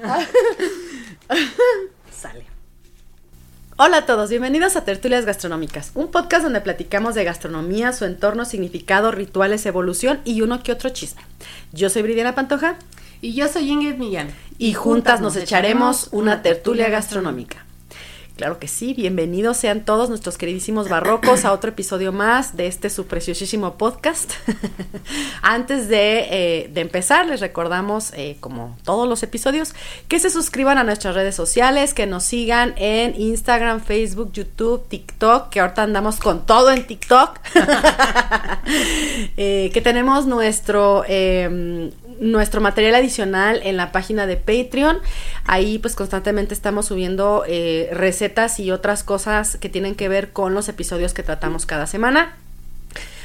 Sale. Hola a todos, bienvenidos a Tertulias Gastronómicas, un podcast donde platicamos de gastronomía, su entorno, significado, rituales, evolución y uno que otro chisme. Yo soy Bridiana Pantoja Y yo soy Ingrid Millán. y juntas nos echaremos una tertulia gastronómica. Claro que sí, bienvenidos sean todos nuestros queridísimos barrocos a otro episodio más de este su preciosísimo podcast. Antes de, eh, de empezar, les recordamos, eh, como todos los episodios, que se suscriban a nuestras redes sociales, que nos sigan en Instagram, Facebook, YouTube, TikTok, que ahorita andamos con todo en TikTok. Eh, que tenemos nuestro eh, nuestro material adicional en la página de Patreon. Ahí pues constantemente estamos subiendo eh, recetas y otras cosas que tienen que ver con los episodios que tratamos cada semana.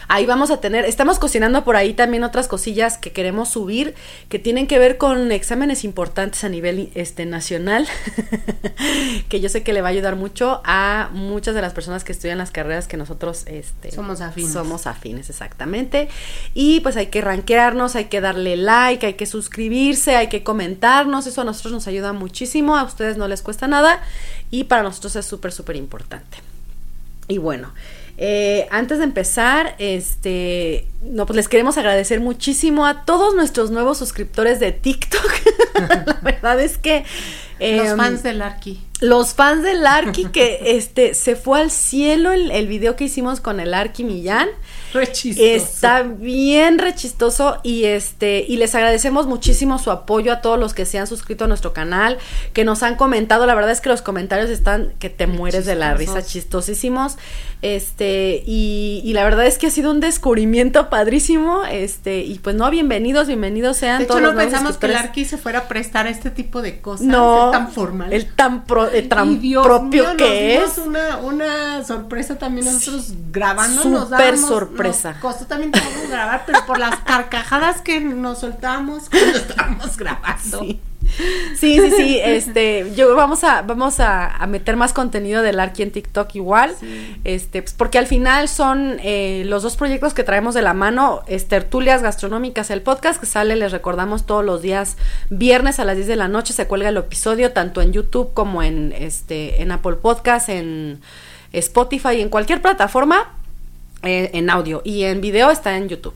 Ahí vamos a tener, estamos cocinando por ahí también otras cosillas que queremos subir que tienen que ver con exámenes importantes a nivel este nacional, que yo sé que le va a ayudar mucho a muchas de las personas que estudian las carreras que nosotros este, Somos afines. Somos afines, exactamente. Y pues hay que rankearnos, hay que darle like, hay que suscribirse, hay que comentarnos, eso a nosotros nos ayuda muchísimo, a ustedes no les cuesta nada y para nosotros es súper, súper importante. Y bueno, eh, antes de empezar, este, no, pues les queremos agradecer muchísimo a todos nuestros nuevos suscriptores de TikTok. La verdad es que Los em, fans del Arqui. los fans del Arqui que este se fue al cielo el, el video que hicimos con el Arqui Millán. Re chistoso. Está bien rechistoso y este y les agradecemos muchísimo su apoyo a todos los que se han suscrito a nuestro canal, que nos han comentado, la verdad es que los comentarios están que te mueres de la risa, chistosísimos. Este y, y la verdad es que ha sido un descubrimiento padrísimo, este y pues no, bienvenidos, bienvenidos sean De hecho, todos no los nuevos pensamos que el. Arqui se fuera a prestar a este tipo de cosas. No, tan formal. el tan, pro- el tan propio mío, que nos es. Una, una sorpresa también nosotros grabando. súper dábamos- sorpresa. Nos costó también trabajo grabar, pero por las carcajadas que nos soltábamos cuando estábamos grabando. Sí. Sí, sí, sí, este, yo vamos a, vamos a, a meter más contenido del Arqui en TikTok igual, este, pues porque al final son eh, los dos proyectos que traemos de la mano, es Tertulias Gastronómicas, el podcast que sale, les recordamos todos los días, viernes a las 10 de la noche se cuelga el episodio, tanto en YouTube como en, este, en Apple Podcast, en Spotify, en cualquier plataforma, eh, en audio y en video está en YouTube.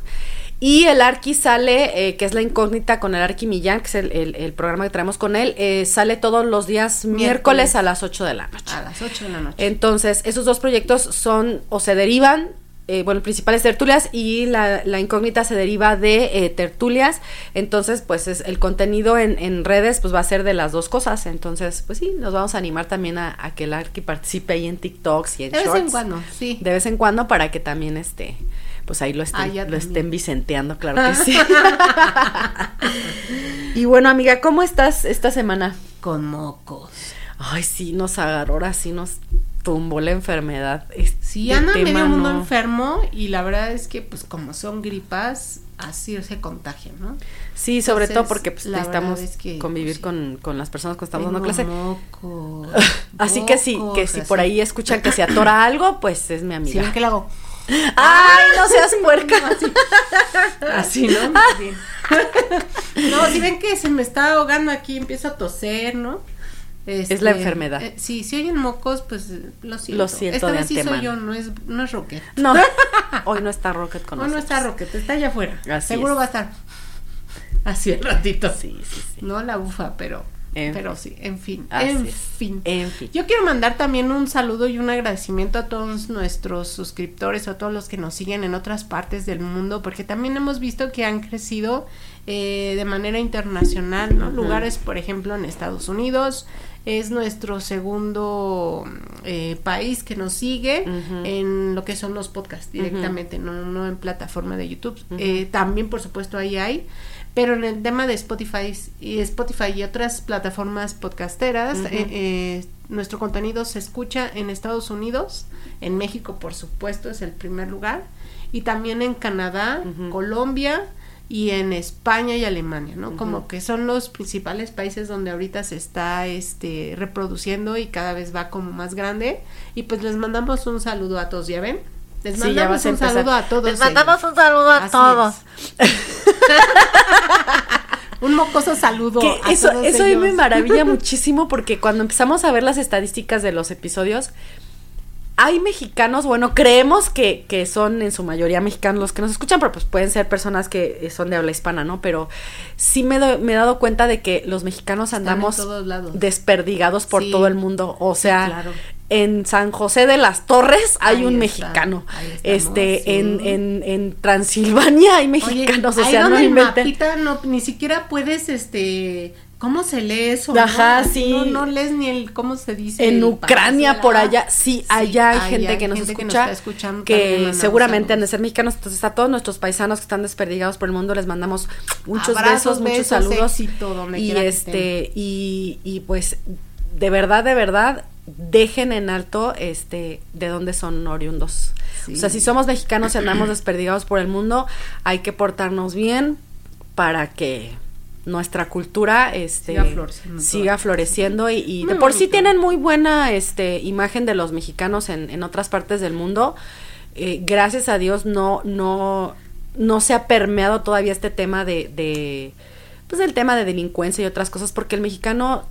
Y el Arqui sale, eh, que es la incógnita con el Arqui Millán, que es el, el- el programa que traemos con él, eh, sale todos los días miércoles, Miércoles. a las 8 de la noche. A las 8 de la noche. Entonces, esos dos proyectos son o se derivan, eh, bueno, el principal es tertulias y la, la incógnita se deriva de eh, tertulias. Entonces, pues es, el contenido en, en redes pues va a ser de las dos cosas. Entonces, pues sí, nos vamos a animar también a, a que el Arqui participe ahí en TikToks y en de vez en Shorts cuando, sí. de vez en cuando para que también este pues ahí lo estén, Ah, lo estén vicenteando, claro que sí. y bueno, amiga, ¿cómo estás esta semana? Con mocos. Ay, sí, nos agarró, ahora sí nos tumbó la enfermedad. Este Sí, anda medio mundo no- enfermo y la verdad es que pues como son gripas, así se contagian, ¿no? Sí, sobre todo porque pues, necesitamos verdad es que, convivir sí. con, con las personas que estamos dando clase. Así que sí, que si por así. ahí escuchan que se atora algo, pues es mi amiga. ven que lo hago Ay, no seas puerca. así, ¿no? Más bien. no, si ven que se me está ahogando aquí, empiezo a toser, ¿no? Es la enfermedad. eh, sí, si oyen mocos, pues lo siento. Lo siento Esta de vez sí soy yo, no es, no es Rocket. No, hoy no está Rocket con No, no nosotros. está Rocket, está allá afuera. Así Seguro es. va a estar así el ratito. Sí, sí, sí. No la bufa, pero, En pero sí, en fin, Así en es. fin. En fin. Yo quiero mandar también un saludo y un agradecimiento a todos nuestros suscriptores a todos los que nos siguen en otras partes del mundo, porque también hemos visto que han crecido eh, de manera internacional, ¿no? Lugares, por ejemplo, en Estados Unidos, es nuestro segundo eh, país que nos sigue en lo que son los podcasts directamente, no, no en plataforma de YouTube. Eh, también, por supuesto, ahí hay. Pero en el tema de Spotify y Spotify y otras plataformas podcasteras, eh, nuestro contenido se escucha en Estados Unidos, en México, por supuesto, es el primer lugar, y también en Canadá, Colombia, y en España y Alemania, ¿no? Como que son los principales países donde ahorita se está este reproduciendo y cada vez va como más grande y pues les mandamos un saludo a todos, ¿ya ven? Les mandamos un saludo a todos. Les mandamos un saludo a todos. un mocoso saludo. a eso todos eso me maravilla muchísimo porque cuando empezamos a ver las estadísticas de los episodios, hay mexicanos, bueno, creemos que, que, son en su mayoría mexicanos los que nos escuchan, pero pues pueden ser personas que eh, son de habla hispana, ¿no? Pero sí me, me he dado cuenta de que los mexicanos andamos desperdigados por todo el mundo. O sea, en San José de las Torres hay un mexicano. este, en, en, en, Transilvania hay mexicanos. o sea, no inventen. no, ni siquiera puedes, este ¿Cómo se lee eso? Ajá, sí. No, no lees ni el cómo se dice. En Ucrania, por allá, sí, allá hay gente que nos escucha. Que, seguramente han de ser mexicanos. Entonces, a todos nuestros paisanos que están desperdigados por el mundo, les mandamos muchos besos, muchos saludos. y este, y, y pues, de verdad, de verdad, dejen en alto este de dónde son oriundos. O sea, si somos mexicanos y andamos desperdigados por el mundo, hay que portarnos bien para que nuestra cultura este siga floreciendo, y, de por sí tienen muy buena este imagen de los mexicanos en, en otras partes del mundo. Eh, gracias a Dios no no no se ha permeado todavía este tema de, de pues el tema de delincuencia y otras cosas porque el mexicano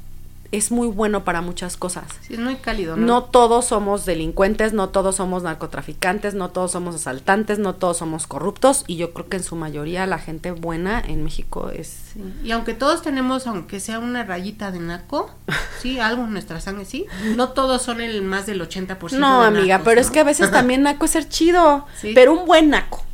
es muy bueno para muchas cosas. Sí, es muy cálido, ¿no? No todos somos delincuentes, no todos somos narcotraficantes, no todos somos asaltantes, no todos somos corruptos y yo creo que en su mayoría la gente buena en México es... Y aunque todos tenemos, aunque sea una rayita de naco, sí, algo en nuestra sangre, sí, no todos son el más del 80%. No, amiga, pero es que a veces también naco es ser chido, pero un buen naco.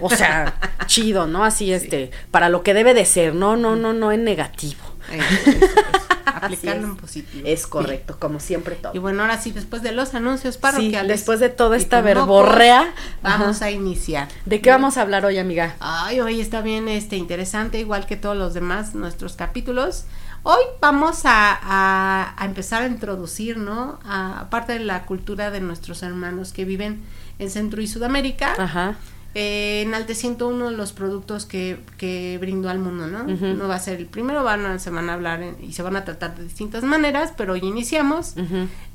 O sea, chido, ¿no? Así, este, para lo que debe de ser, no, no, no, no en negativo. aplicarlo en positivo. Es correcto, como siempre todo. Y bueno, ahora sí, después de los anuncios parroquiales. después de toda esta verborrea, vamos a iniciar. ¿De qué vamos a hablar hoy, amiga? Ay, hoy está bien este interesante, igual que todos los demás nuestros capítulos. Hoy vamos a, a, empezar a introducir, ¿no? aparte de la cultura de nuestros hermanos que viven en Centro y Sudamérica. Ajá eh, enalteciendo uno de los productos que, que brindó al mundo, ¿no? No va a ser el primero, van se van a hablar y se van a tratar de distintas maneras, pero hoy iniciamos.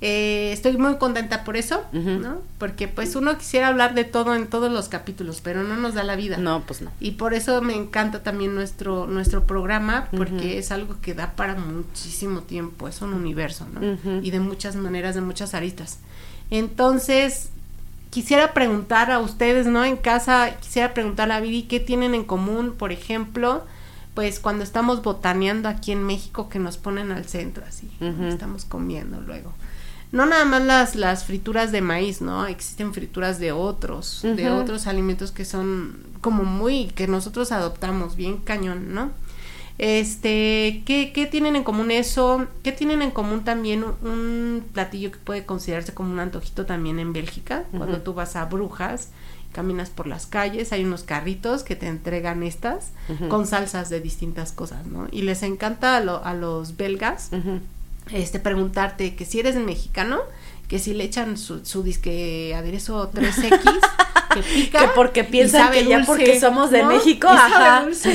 Eh, estoy muy contenta por eso, ¿no? Porque pues uno quisiera hablar de todo en todos los capítulos, pero no nos da la vida. No, pues no. Y por eso me encanta también nuestro, nuestro programa, porque es algo que da para muchísimo tiempo, es un universo, ¿no? Y de muchas maneras, de muchas aristas. Entonces, quisiera preguntar a ustedes, ¿no? En casa, quisiera preguntar a Viri qué tienen en común, por ejemplo, pues cuando estamos botaneando aquí en México que nos ponen al centro así, estamos comiendo luego. No nada más las, las frituras de maíz, ¿no? Existen frituras de otros, de otros alimentos que son como muy, que nosotros adoptamos bien cañón, ¿no? Este, ¿qué, ¿qué, tienen en común eso? ¿Qué tienen en común también un, platillo que puede considerarse como un antojito también en Bélgica? Cuando tú vas a Brujas, caminas por las calles, hay unos carritos que te entregan estas con salsas de distintas cosas, ¿no? Y les encanta a, a los belgas este preguntarte que si eres mexicano, que si le echan su, su disque aderezo 3X, que pica. Que porque piensan que ya porque somos de México, ajá. Sí,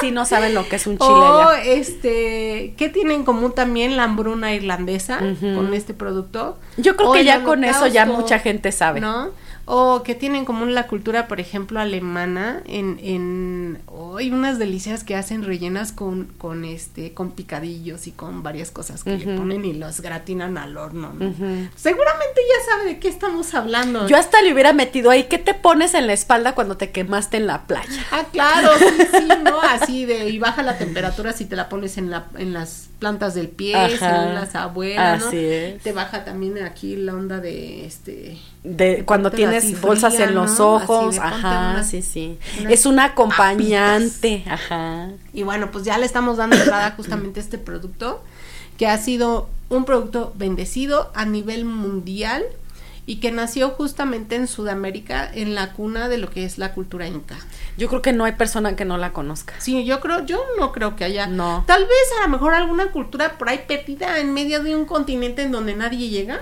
sí, no saben lo que es un chile. O, este, ¿qué tiene en común también la hambruna irlandesa con este producto? Yo creo que ya con eso ya mucha gente sabe. ¿No? O que tienen como la cultura, por ejemplo, alemana, en, en hay unas delicias que hacen rellenas con, con este, con picadillos y con varias cosas que le ponen y los gratinan al horno, Seguramente ya sabe de qué estamos hablando. Yo hasta le hubiera metido ahí, ¿qué te pones en la espalda cuando te quemaste en la playa? Ah, claro, sí, sí, ¿no? Así de, y baja la temperatura si te la pones en la, en las plantas del pie, según las abuelas, ¿no? Te baja también aquí la onda de este de cuando tienes bolsas en los ojos, ajá, sí, sí. es un acompañante, ajá. Y bueno, pues ya le estamos dando entrada justamente a este producto que ha sido un producto bendecido a nivel mundial y que nació justamente en Sudamérica, en la cuna de lo que es la cultura inca. Yo creo que no hay persona que no la conozca. Sí, yo creo, yo no creo que haya. No. Tal vez a lo mejor alguna cultura por ahí perdida en medio de un continente en donde nadie llega.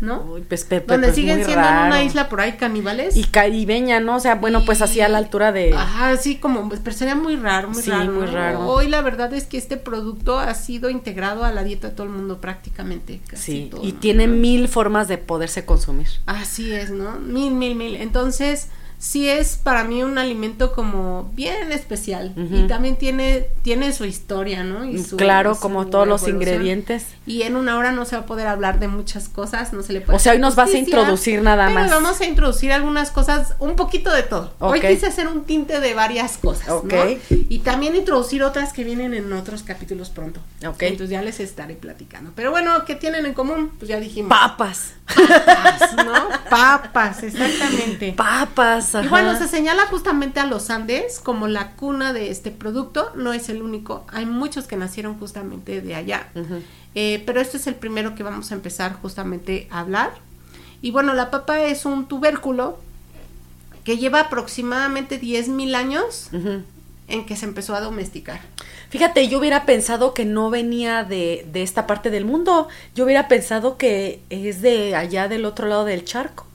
¿no? Uy, pues, pe- pe- Donde pues, siguen siendo en una isla por ahí caníbales. Y caribeña, ¿no? O sea, bueno, pues así a la altura de... Ajá, sí, como, pues, pero sería muy raro, muy Sí, raro. muy raro. Hoy la verdad es que este producto ha sido integrado a la dieta de todo el mundo prácticamente. Casi sí, todo, y ¿no? tiene mil formas de poderse consumir. Así es, ¿no? Mil, mil, mil. Entonces, sí es para mí un alimento como bien especial. Y también tiene, tiene su historia, ¿no? Y su- claro, su como todos los ingredientes. Y en una hora no se va a poder hablar de muchas cosas, no se le puede O sea, hoy nos vas a introducir nada pero más. vamos a introducir algunas cosas, un poquito de todo. Hoy quise hacer un tinte de varias cosas, ¿no? Ok. Y también introducir otras que vienen en otros capítulos pronto. Ok. Entonces ya les estaré platicando. Pero bueno, ¿qué tienen en común? Pues ya dijimos. Papas. Papas, ¿no? Papas, exactamente. Papas. Y bueno, se señala justamente a los Andes como la cuna de este producto. No es el único, hay muchos que nacieron justamente de allá. Eh, pero este es el primero que vamos a empezar justamente a hablar. Y bueno, la papa es un tubérculo que lleva aproximadamente 10.000 años en que se empezó a domesticar. Fíjate, yo hubiera pensado que no venía de, de esta parte del mundo. Yo hubiera pensado que es de allá del otro lado del charco.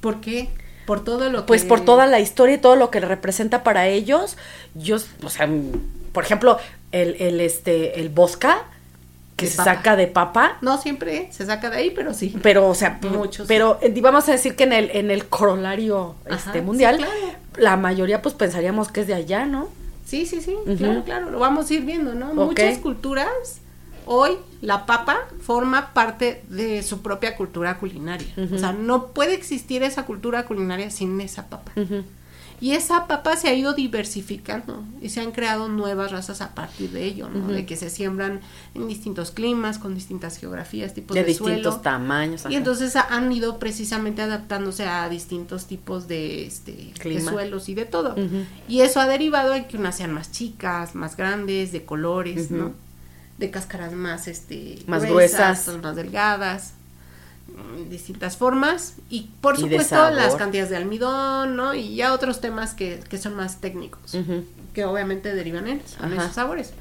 ¿Por qué? Por todo lo Pues que... por toda la historia y todo lo que representa para ellos. Yo, o sea, por ejemplo, el, el este, el bosca que De se papa. saca de papa. No siempre se saca de ahí, pero sí. Pero, o sea, Muchos. pero eh, vamos a decir que en el, en el corolario Ajá, este, sí, mundial, claro. la mayoría pues pensaríamos que es de allá, ¿no? Sí, sí, sí, claro, claro, lo vamos a ir viendo, ¿no? Muchas culturas, hoy la papa forma parte de su propia cultura culinaria. O sea, no puede existir esa cultura culinaria sin esa papa. Y esa papa se ha ido diversificando y se han creado nuevas razas a partir de ello. De que se siembran en distintos climas, con distintas geografías, tipos de, de distintos suelo. tamaños. Y entonces ha- han ido precisamente adaptándose a distintos tipos de, este, de suelos y de todo. Y eso ha derivado en que unas sean más chicas, más grandes, de colores. ¿no? De cáscaras más, este, Más gruesas. más delgadas, mm, distintas formas. Y por Y supuesto las cantidades de almidón, ¿no? Y ya otros temas que, que son más técnicos, que obviamente derivan en, esos sabores.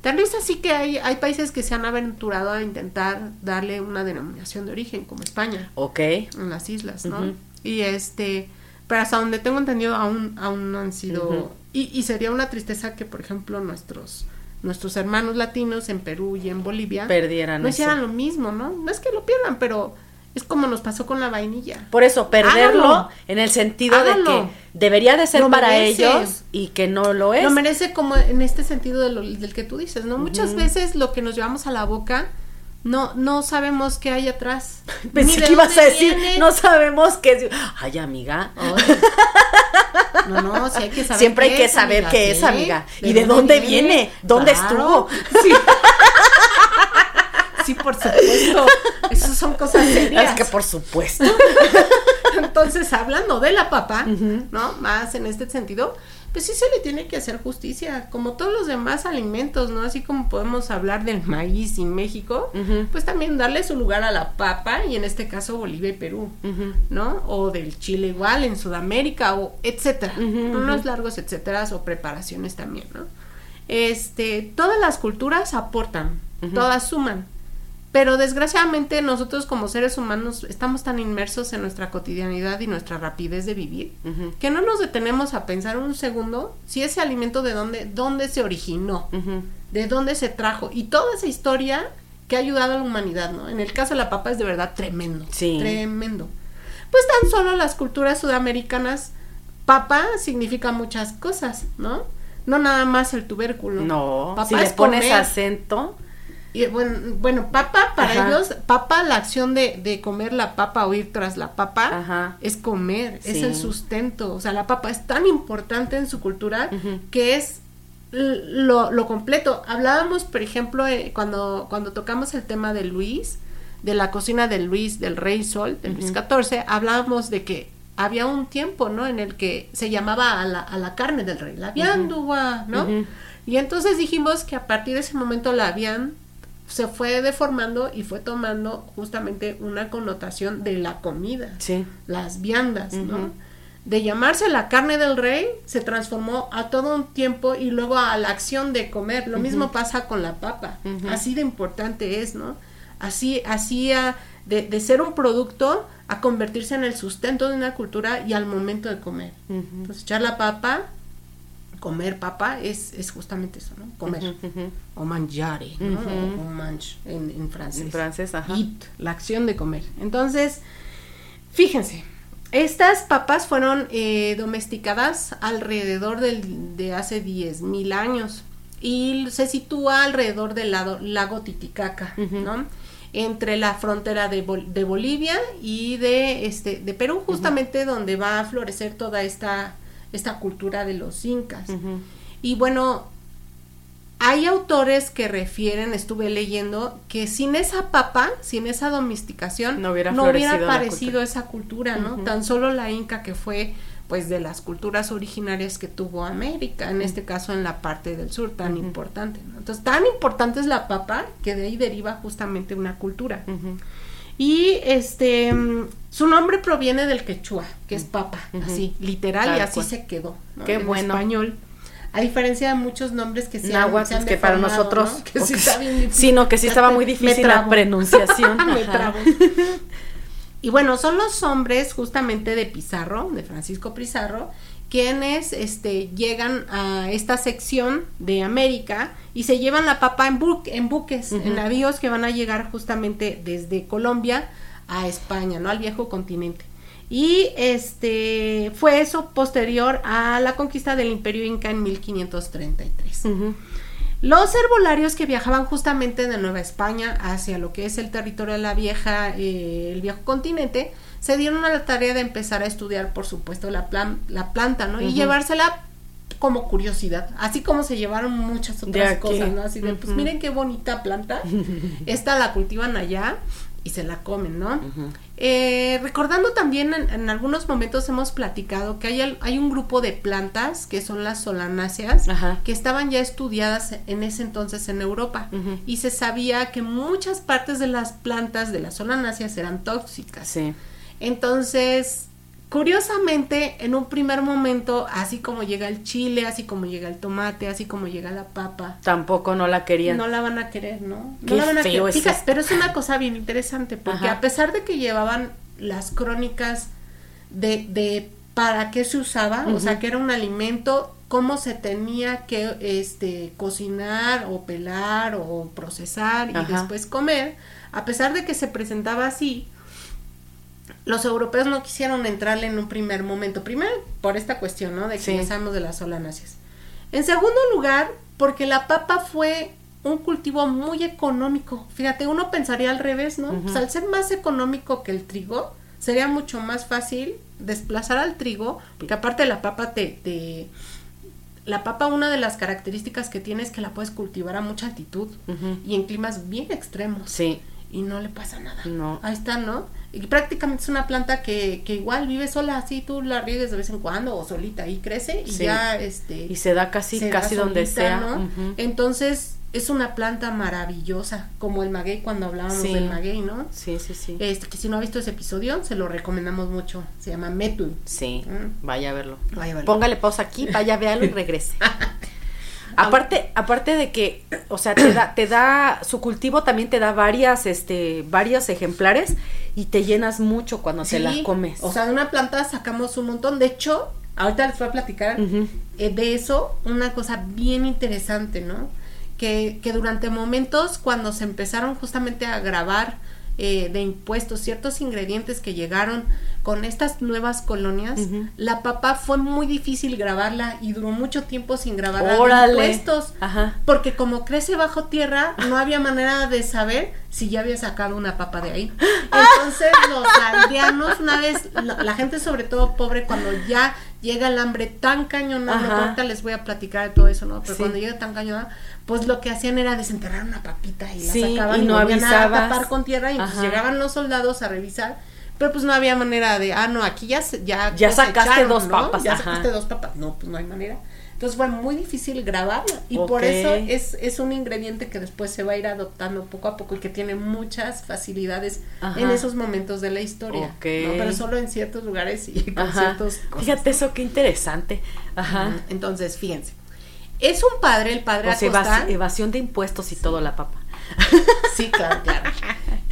Tal vez así que hay, hay países que se han aventurado a intentar darle una denominación de origen, como España Ok. en las islas, ¿no? Y este, pero hasta donde tengo entendido aún, aún no han sido, y, y sería una tristeza que, por ejemplo, nuestros, nuestros hermanos latinos en Perú y en Bolivia Perdieran no eso. hicieran lo mismo, ¿no? No es que lo pierdan, pero es como nos pasó con la vainilla. Por eso, perderlo Háganlo. en el sentido de que debería de ser Lo para merece. ellos y que no lo es. Lo merece como en este sentido de lo- del que tú dices, ¿no? Muchas veces lo que nos llevamos a la boca no, no sabemos qué hay atrás. Pensé que ibas a decir, viene. no sabemos qué es. Ay, amiga. Oye. No, no, sí hay que saber. Siempre hay que es, saber amiga, qué es, amiga. ¿Y de dónde viene? ¿Dónde estuvo? Sí. Sí, por supuesto. Esas son cosas serias. Es que por supuesto. Entonces, hablando de la papa. ¿no? Más en este sentido, pues sí se le tiene que hacer justicia, como todos los demás alimentos, ¿no? Así como podemos hablar del maíz en México, pues también darle su lugar a la papa, y en este caso Bolivia y Perú. ¿no? O del chile igual en Sudamérica o etcétera. Unos largos etcéteras o preparaciones también, ¿no? Este, todas las culturas aportan, todas suman. Pero desgraciadamente nosotros como seres humanos estamos tan inmersos en nuestra cotidianidad y nuestra rapidez de vivir que no nos detenemos a pensar un segundo si ese alimento de dónde, dónde se originó, de dónde se trajo y toda esa historia que ha ayudado a la humanidad, ¿no? En el caso de la papa es de verdad tremendo, Sí. tremendo. Pues tan solo las culturas sudamericanas, papa significa muchas cosas, ¿no? No nada más el tubérculo. No, Papa si le es pones comer. acento, Y bueno, bueno, papa para Ajá. ellos, papa, la acción de, de comer la papa o ir tras la papa, Ajá. es comer, es el sustento. O sea, la papa es tan importante en su cultura que es lo, lo completo. Hablábamos, por ejemplo, eh, cuando, cuando tocamos el tema de Luis, de la cocina de Luis, del Rey Sol, del Luis Ujú. XIV, hablábamos de que había un tiempo, ¿no? En el que se llamaba a la, a la carne del rey, la viandua, ¿no? Y entonces dijimos que a partir de ese momento la viand se fue deformando y fue tomando justamente una connotación de la comida, Sí. las viandas, ¿no? De llamarse la carne del rey, se transformó a todo un tiempo y luego a la acción de comer. Lo mismo pasa con la papa. Así de importante es, ¿no? Así, así a- de, de ser un producto a convertirse en el sustento de una cultura y al momento de comer. Entonces, echar la papa, comer papa, es, es justamente eso, ¿no? Comer. O mangiare, ¿no? O, o mange en, en francés. En francés, ajá. Eat, la acción de comer. Entonces, fíjense, estas papas fueron eh, domesticadas alrededor del, de hace 10.000 años y se sitúa alrededor del lado, lago Titicaca, ¿no? Entre la frontera de, Bol- de Bolivia y de, este, de Perú, justamente donde va a florecer toda esta, esta cultura de los incas. Y bueno, hay autores que refieren, estuve leyendo, que sin esa papa, sin esa domesticación, No hubiera florecido la aparecido cultura. esa cultura, ¿no? Tan solo la inca que fue pues de las culturas originarias que tuvo América, en este caso en la parte del sur, tan importante, ¿no? Entonces, tan importante es la papa que de ahí deriva justamente una cultura. Y este su nombre proviene del quechua, que es papa, así, literal, y así cual. se quedó. ¿no? Qué en bueno. español. A diferencia de muchos nombres que se han, Náhuatl, se han que para nosotros ¿no? Que sí está bien difícil. sí, no, que sí estaba muy difícil la pronunciación. Me trabo. Y bueno, son los hombres justamente de Pizarro, de Francisco Pizarro, quienes este, llegan a esta sección de América y se llevan la papa en, bu- en buques, en navíos que van a llegar justamente desde Colombia a España, ¿no? Al viejo continente. Y este fue eso posterior a la conquista del Imperio Inca en 1533. Ujú. Los herbolarios que viajaban justamente de Nueva España hacia lo que es el territorio de la vieja, eh, el viejo continente, se dieron a la tarea de empezar a estudiar, por supuesto, la, plan- la planta, ¿no? Y llevársela como curiosidad, así como se llevaron muchas otras cosas, ¿no? Así de, pues miren qué bonita planta, esta la cultivan allá y se la comen, ¿no? Eh, recordando también en, en algunos momentos hemos platicado que hay, hay un grupo de plantas que son las solanáceas Ajá. que estaban ya estudiadas en ese entonces en Europa y se sabía que muchas partes de las plantas de las solanáceas eran tóxicas. Sí. Entonces, curiosamente, en un primer momento, así como llega el chile, así como llega el tomate, así como llega la papa, Tampoco no la querían. no la van a querer, ¿no? No la van a feo querer. es Fíjate, pero es una cosa bien interesante, porque Ajá. a pesar de que llevaban las crónicas de, de para qué se usaba, o sea, que era un alimento, cómo se tenía que este cocinar o pelar o procesar y después comer, a pesar de que se presentaba así, los europeos no quisieron entrarle en un primer momento. Primero, por esta cuestión, ¿no? De que Sí. sabemos de las solanáceas. En segundo lugar, porque la papa fue un cultivo muy económico. Fíjate, uno pensaría al revés, ¿no? Pues al ser más económico que el trigo, sería mucho más fácil desplazar al trigo, porque aparte la papa te, te- la papa una de las características que tiene es que la puedes cultivar a mucha altitud y en climas bien extremos Sí. Y no le pasa nada. No. Ahí está, ¿no? Y prácticamente es una planta que, que igual vive sola, así tú la riegues de vez en cuando o solita y crece y Sí. ya este Y se da casi, se da casi donde sea. ¿no? Ujú. Entonces es una planta maravillosa, como el maguey cuando hablábamos Sí. del maguey, ¿no? Sí, sí, sí. Este, que si no ha visto ese episodio, se lo recomendamos mucho. Se llama Metu. Sí, Mm. vaya a verlo. Vaya a verlo. Póngale pausa aquí, vaya, véalo y regrese. aparte, aparte de que, o sea, te da, te da, su cultivo también te da varias, este, varios ejemplares y te llenas mucho cuando te Sí, la comes. O sea, de una planta sacamos un montón. De hecho, ahorita les voy a platicar eh, de eso una cosa bien interesante, ¿no? Que, que durante momentos cuando se empezaron justamente a grabar eh, de impuestos ciertos ingredientes que llegaron con estas nuevas colonias, la papa fue muy difícil grabarla y duró mucho tiempo sin grabarla de Órale. impuestos. Ajá. Porque como crece bajo tierra, no había manera de saber si ya había sacado una papa de ahí. Entonces los aldeanos, una vez, la, la gente sobre todo pobre, cuando ya llega el hambre tan cañona, no, ahorita les voy a platicar de todo eso, ¿no? Pero Sí. cuando llega tan cañona, pues lo que hacían era desenterrar una papita y la Sí, sacaban y y, no volvían a tapar con tierra y Ajá. llegaban los soldados a revisar. Pero pues no había manera de, ah, no, aquí ya se- ya, Ya sacaste dos ¿no? papas, Ya ajá. sacaste dos papas. No, pues no hay manera. Entonces fue muy difícil grabarla y por eso es, es un ingrediente que después se va a ir adoptando poco a poco y que tiene muchas facilidades en esos momentos de la historia. Pero solo en ciertos lugares y con ciertos Fíjate eso, qué interesante. Ajá. Entonces, fíjense. Es un padre, el padre Acosta. evasión de impuestos y todo la papa. Sí, claro, claro.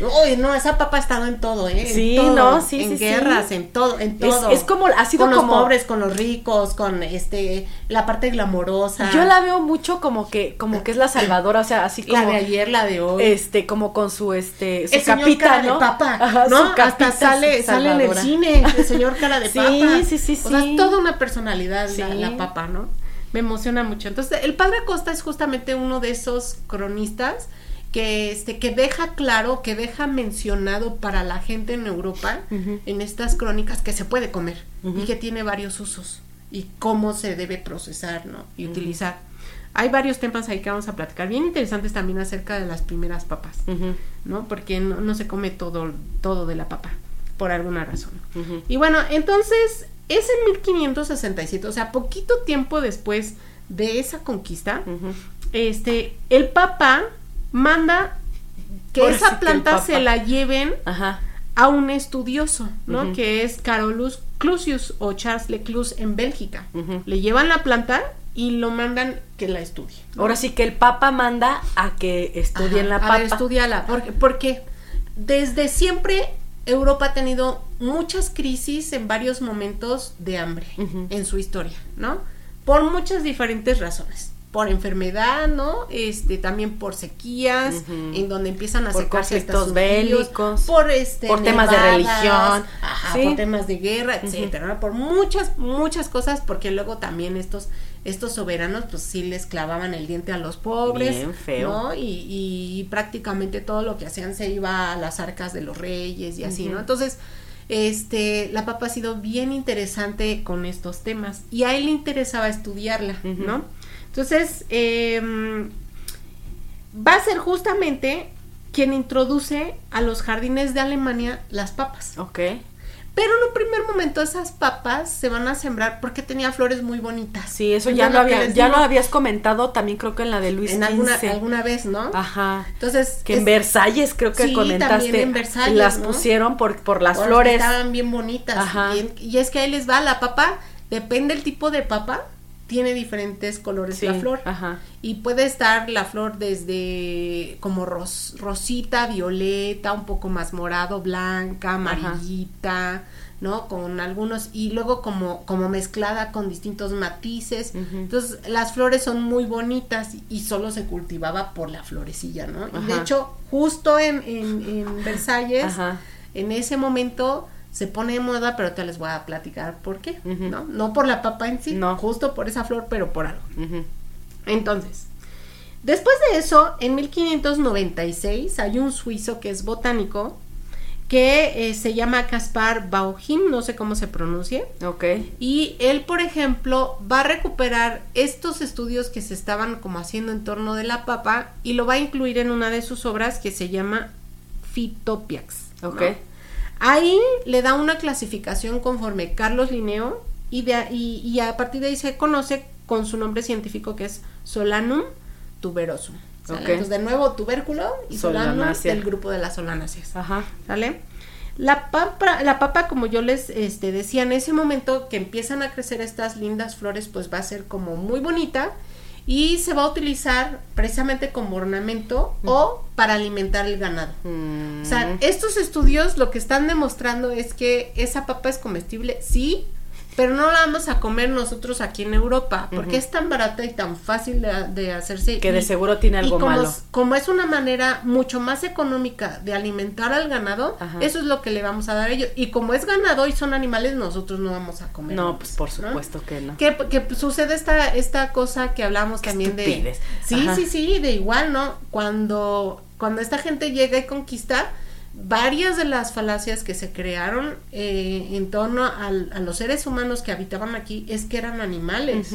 Uy, no, esa papa ha estado en todo, ¿eh? sí, no, sí, en guerras, en todo, en todo. Es, como, ha sido con los pobres, con los ricos, con este, la parte glamorosa. Yo la veo mucho como que, como que es la salvadora, o sea, así como. La de ayer, la de hoy. Este, como con su, este, su el capita, cara ¿no? De papa, ¿no? Hasta sale, sale en el cine, el señor cara de papa. Sí, sí, sí, O sea, es toda una personalidad la, la papa, ¿no? Me emociona mucho. Entonces, el padre Acosta es justamente uno de esos cronistas que este que deja claro, que deja mencionado para la gente en Europa en estas crónicas que se puede comer y que tiene varios usos y cómo se debe procesar, ¿no? y utilizar. Hay varios temas ahí que vamos a platicar, bien interesantes también acerca de las primeras papas, ¿no? Porque no, se come todo todo de la papa por alguna razón. Y bueno, entonces es en 1567, o sea, poquito tiempo después de esa conquista, este el papa manda que esa planta se la lleven a un estudioso, ¿no? Que es Carolus Clusius o Charles Lecluse en Bélgica. Le llevan la planta y lo mandan que la estudie. Ahora sí que el Papa manda a que estudien la papa. A estudiala, porque, porque desde siempre Europa ha tenido muchas crisis en varios momentos de hambre en su historia, ¿no? Por muchas diferentes razones por enfermedad, ¿no? Este, también por sequías, en donde empiezan a por conflictos bélicos, por este, por temas de religión, por temas de guerra, etcétera, por muchas muchas cosas, porque luego también estos estos soberanos pues sí les clavaban el diente a los pobres, Bien feo. ¿no? Y, y, prácticamente todo lo que hacían se iba a las arcas de los reyes y así, ¿no? Entonces, este, la papa ha sido bien interesante con estos temas y a él le interesaba estudiarla, ¿no? Entonces, em, va a ser justamente quien introduce a los jardines de Alemania las papas. Ok. Pero en un primer momento esas papas se van a sembrar porque tenía flores muy bonitas. Sí, eso ya lo, había, ya lo habías comentado también creo que en la de Luis en alguna, alguna vez, ¿no? Ajá. Entonces que en Versalles creo que sí, comentaste en Versalles, las pusieron por por las flores. Estaban bien bonitas. Ajá. Y, y es que ahí les va la papa, depende el tipo de papa tiene diferentes colores la flor. Ajá. Y puede estar la flor desde como rosita, violeta, un poco más morado, blanca, amarillita, ¿no? Con algunos, y luego como, como mezclada con distintos matices. Entonces, las flores son muy bonitas y solo se cultivaba por la florecilla, ¿no? Y de hecho, justo en, en, en Versalles, en ese momento se pone de moda, pero te les voy a platicar por qué, ¿no? No por la papa en sí, no. justo por esa flor, pero por algo. Entonces, después de eso, en 1596 hay un suizo que es botánico que eh, se llama Caspar Bauhin, no sé cómo se pronuncia. Ok. Y él, por ejemplo, va a recuperar estos estudios que se estaban como haciendo en torno de la papa y lo va a incluir en una de sus obras que se llama Phytopiax. Ok. Ahí le da una clasificación conforme Carlos Linneo y, de, y, a partir de ahí se conoce con su nombre científico que es Solanum tuberosum. Entonces, de nuevo, tubérculo y Solanum del grupo de las solanáceas. Ajá. ¿Sale? La papa, la papa, como yo les este, decía, en ese momento que empiezan a crecer estas lindas flores, pues va a ser como muy bonita y se va a utilizar precisamente como ornamento o para alimentar el ganado. O sea, mm. estos estudios lo que están demostrando es que esa papa es comestible, sí, pero no la vamos a comer nosotros aquí en Europa, porque es tan barata y tan fácil de, hacerse. Que de seguro tiene algo como, malo. Como es una manera mucho más económica de alimentar al ganado, eso es lo que le vamos a dar a ellos. Y como es ganado y son animales, nosotros no vamos a comer. No, pues por supuesto que no. Que, que, sucede esta, esta cosa que hablamos también de... Sí, sí, sí, de igual, ¿no? Cuando, cuando esta gente llega y conquista varias de las falacias que se crearon eh, en torno a los seres humanos que habitaban aquí es que eran animales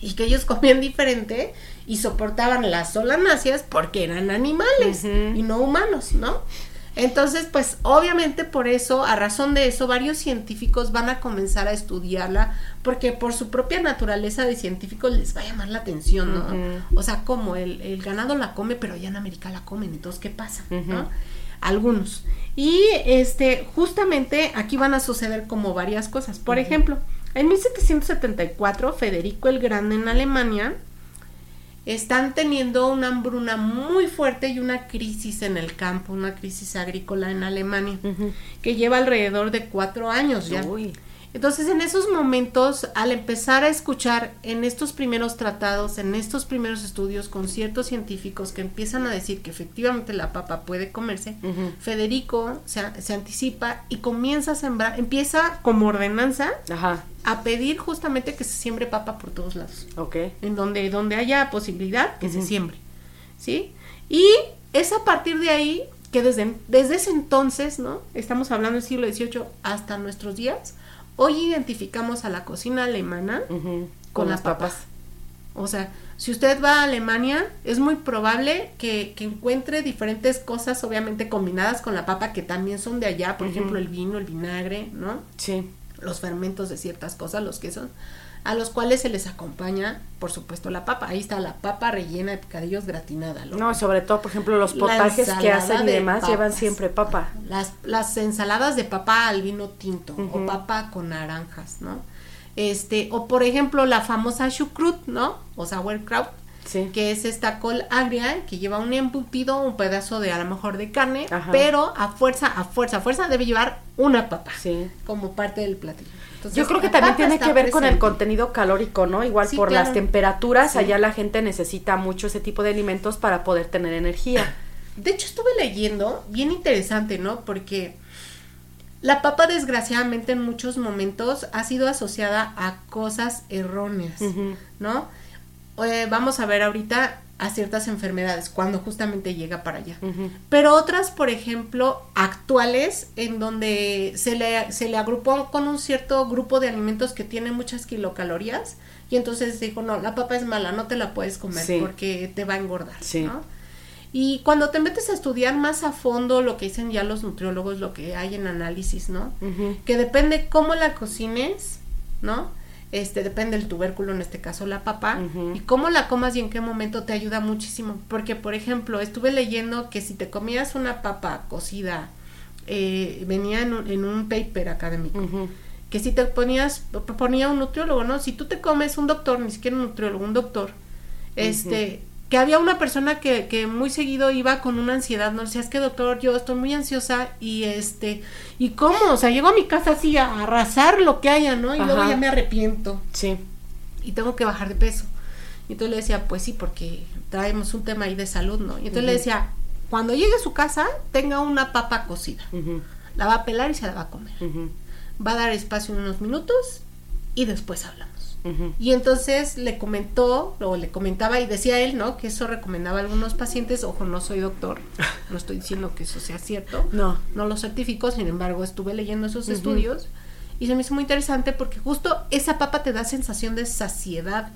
y que ellos comían diferente y soportaban las solanáceas porque eran animales y no humanos, ¿no? Entonces, pues obviamente por eso, a razón de eso, varios científicos van a comenzar a estudiarla porque por su propia naturaleza de científicos les va a llamar la atención, ¿no? O sea, como el, el, ganado la come, pero allá en América la comen, entonces, ¿qué pasa? ¿no? Algunos. Y este, justamente aquí van a suceder como varias cosas. Por ejemplo, en 1774, Federico el Grande en Alemania están teniendo una hambruna muy fuerte y una crisis en el campo, una crisis agrícola en Alemania, que lleva alrededor de cuatro años ya. Entonces, en esos momentos, al empezar a escuchar en estos primeros tratados, en estos primeros estudios con ciertos científicos que empiezan a decir que efectivamente la papa puede comerse, Federico se, se, anticipa y comienza a sembrar, empieza como ordenanza a pedir justamente que se siembre papa por todos lados. Ok. En donde, donde haya posibilidad que se siembre. ¿Sí? Y es a partir de ahí que desde, desde ese entonces, ¿no? Estamos hablando del siglo XVIII hasta nuestros días, Hoy identificamos a la cocina alemana con, las papas. O sea, si usted va a Alemania, es muy probable que, encuentre diferentes cosas, obviamente combinadas con la papa, que también son de allá, por ejemplo, el vino, el vinagre, ¿no? Sí. Los fermentos de ciertas cosas, los quesos a los cuales se les acompaña, por supuesto, la papa. Ahí está la papa rellena de picadillos gratinada. No, sobre todo, por ejemplo, los potajes que hacen y demás llevan siempre papa. Las, las ensaladas de papa al vino tinto o papa con naranjas, ¿no? Este, o por ejemplo, la famosa chucrut, ¿no? O sauerkraut, Sí. que es esta col agria que lleva un embutido, un pedazo de a lo mejor de carne, pero a fuerza, a fuerza, a fuerza debe llevar una papa sí. como parte del platillo. Yo creo que también tiene que ver con el contenido calórico, ¿no? Igual por las temperaturas, allá la gente necesita mucho ese tipo de alimentos para poder tener energía. De hecho, estuve leyendo, bien interesante, ¿no? Porque la papa, desgraciadamente, en muchos momentos ha sido asociada a cosas erróneas, ¿no? Eh, vamos a ver ahorita a ciertas enfermedades cuando justamente llega para allá. Pero otras, por ejemplo, actuales, en donde se le, se le agrupó con un cierto grupo de alimentos que tienen muchas kilocalorías y entonces dijo, no, la papa es mala, no te la puedes comer porque te va a engordar. Y cuando te metes a estudiar más a fondo lo que dicen ya los nutriólogos, lo que hay en análisis, ¿no? Que depende cómo la cocines, ¿no? Este depende del tubérculo, en este caso la papa, y cómo la comas y en qué momento te ayuda muchísimo. Porque, por ejemplo, estuve leyendo que si te comías una papa cocida, eh, venía en un, en un, paper académico, que si te ponías, ponía un nutriólogo, ¿no? Si tú te comes un doctor, ni siquiera un nutriólogo, un doctor, este, que había una persona que, que muy seguido iba con una ansiedad, no decía, es que doctor, yo estoy muy ansiosa y este, ¿y cómo? O sea, llego a mi casa así a arrasar lo que haya, ¿no? Y luego ya me arrepiento. Sí. Y tengo que bajar de peso. Y entonces le decía, pues sí, porque traemos un tema ahí de salud, ¿no? Y entonces le decía, cuando llegue a su casa, tenga una papa cocida. La va a pelar y se la va a comer. Va a dar espacio unos minutos y después hablamos. Y entonces le comentó, o le comentaba y decía él, ¿no? Que eso recomendaba a algunos pacientes. Ojo, no soy doctor, no estoy diciendo que eso sea cierto. No. No lo certifico, sin embargo, estuve leyendo esos estudios y se me hizo muy interesante porque justo esa papa te da sensación de saciedad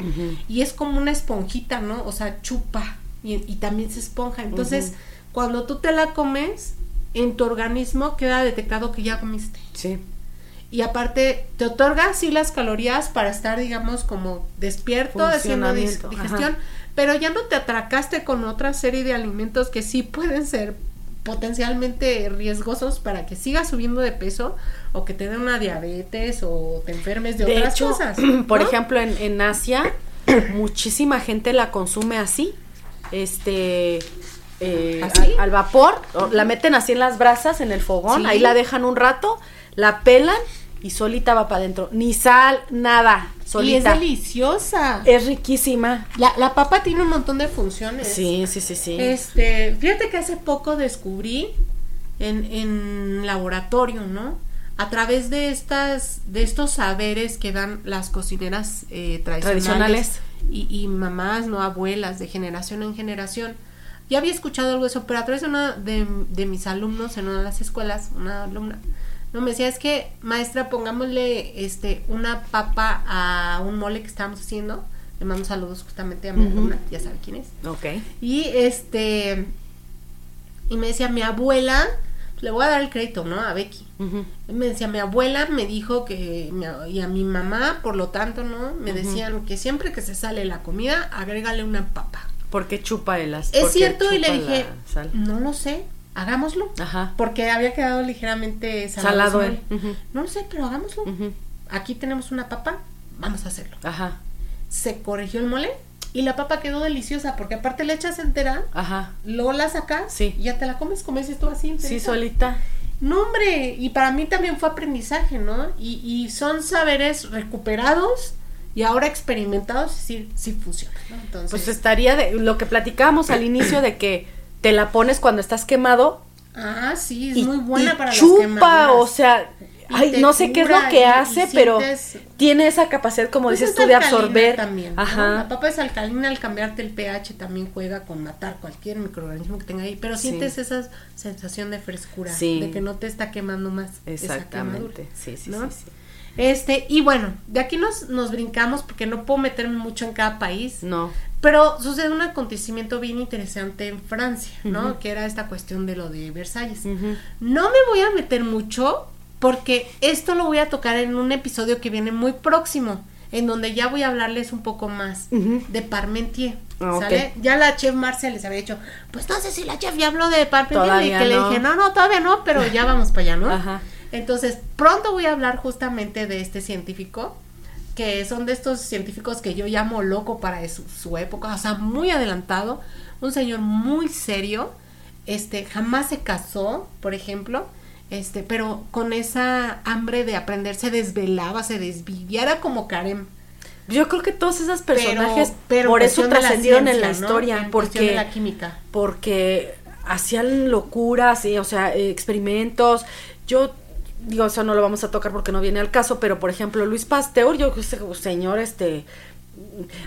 y es como una esponjita, ¿no? O sea, chupa y, también se esponja. Entonces, cuando tú te la comes, en tu organismo queda detectado que ya comiste. Sí y aparte te otorga sí las calorías para estar digamos como despierto haciendo digestión pero ya no te atracaste con otra serie de alimentos que sí pueden ser potencialmente riesgosos para que sigas subiendo de peso o que te den una diabetes o te enfermes de, otras cosas. Por ejemplo, en, en Asia, muchísima gente la consume así. Este, eh, al, vapor, la meten así en las brasas, en el fogón, ahí la dejan un rato, la pelan y solita va para adentro. Ni sal, nada. Solita. Y es deliciosa. Es riquísima. La, la, papa tiene un montón de funciones. Sí, sí, sí, sí. Este, fíjate que hace poco descubrí en, en laboratorio, ¿no? A través de estas, de estos saberes que dan las cocineras eh, tradicionales, Y, y, mamás, no abuelas, de generación en generación. Ya había escuchado algo de eso, pero a través de una de, de mis alumnos en una de las escuelas, una alumna, no, me decía, es que, maestra, pongámosle este una papa a un mole que estábamos haciendo. Le mando saludos justamente a mi alumna, ya sabe quién es. Ok. Y este, y me decía, mi abuela le voy a dar el crédito, ¿no? A Becky. Me decía, mi abuela me dijo que, y a mi mamá, por lo tanto, ¿no? Me decían que siempre que se sale la comida, agrégale una papa. Porque chupa el as- Es cierto, y le dije, no lo sé, hagámoslo. Ajá. Porque había quedado ligeramente salado. Salado él. No lo sé, pero hagámoslo. Ujú. Aquí tenemos una papa, vamos a hacerlo. Ajá. Se corrigió el mole y la papa quedó deliciosa porque aparte le echas entera, Ajá. luego la sacas Sí. y ya te la comes, como dices tú así. Sí, solita. No, hombre, y para mí también fue aprendizaje, ¿no? Y, y son saberes recuperados y ahora experimentados, decir, sí funciona, ¿no? Entonces, Pues estaría de lo que platicábamos al inicio de que te la pones cuando estás quemado ah, sí, es y, muy buena y para chupa, o sea, ay, no sé qué es lo que y hace, pero sientes- tiene esa capacidad, como Pues dices es tú, de absorber. También, ¿no? Ajá. La papa es alcalina, al cambiarte el pH también juega con matar cualquier microorganismo que tenga ahí, pero Sí. sientes esa sensación de frescura, Sí. de que no te está quemando más. esa Exactamente. quemadura, Sí, sí, ¿no? sí, sí. Este, y bueno, de aquí nos, nos brincamos porque no puedo meterme mucho en cada país, No. Pero sucede un acontecimiento bien interesante en Francia, ¿no? Que era esta cuestión de lo de Versalles. No me voy a meter mucho porque esto lo voy a tocar en un episodio que viene muy próximo, en donde ya voy a hablarles un poco más de Parmentier. Ah. ¿Sale? Ya la chef Marcia les había dicho, pues no sé si la chef ya habló de Parmentier. Y que le dije, no, no, todavía no, pero ya vamos para allá, ¿no? Ajá. Entonces, pronto voy a hablar justamente de este científico, que son de estos científicos que yo llamo loco para su, su época, o sea, muy adelantado, un señor muy serio, este, jamás se casó, por ejemplo, este, pero con esa hambre de aprender se desvelaba, se desvivía, era como Karen. Yo creo que todos esos personajes pero por eso trascendieron en la historia, En cuestión de porque la química. porque hacían locuras, y, o sea, eh, experimentos. Yo digo, eso no lo vamos a tocar porque no viene al caso, pero por ejemplo, Luis Pasteur, yo ese señor este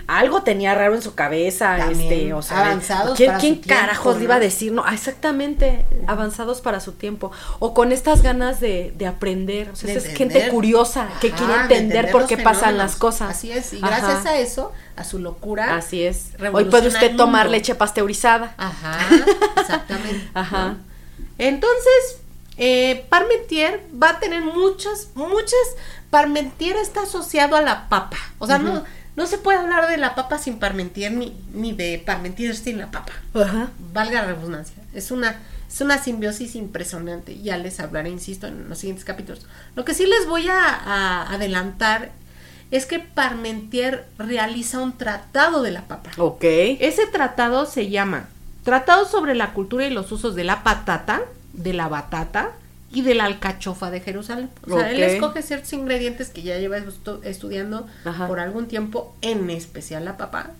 algo tenía raro en su cabeza, También, este, o sea, avanzados ¿quién, para quién su tiempo, carajos le iba a decir? No, exactamente, avanzados para su tiempo, o con estas ganas de, de aprender, o sea, de es entender. gente curiosa que Ajá, quiere de entender por qué pasan las cosas. Así es, y Ajá. gracias a eso, a su locura. Así es. Hoy puede usted tomar leche pasteurizada. Ajá, exactamente. Ajá. ¿no? Entonces, eh, Parmentier va a tener muchas, muchas. Parmentier está asociado a la papa. O sea, no, no se puede hablar de la papa sin Parmentier ni, ni de Parmentier sin la papa. Ajá. Valga la redundancia. Es una, es una simbiosis impresionante. Ya les hablaré, insisto, en los siguientes capítulos. Lo que sí les voy a, a adelantar es que Parmentier realiza un tratado de la papa. Ok. Ese tratado se llama Tratado sobre la cultura y los usos de la patata, de la batata y de la alcachofa de Jerusalén. O sea, él escoge ciertos ingredientes que ya lleva estu- estudiando Ajá. por algún tiempo, en especial la papa.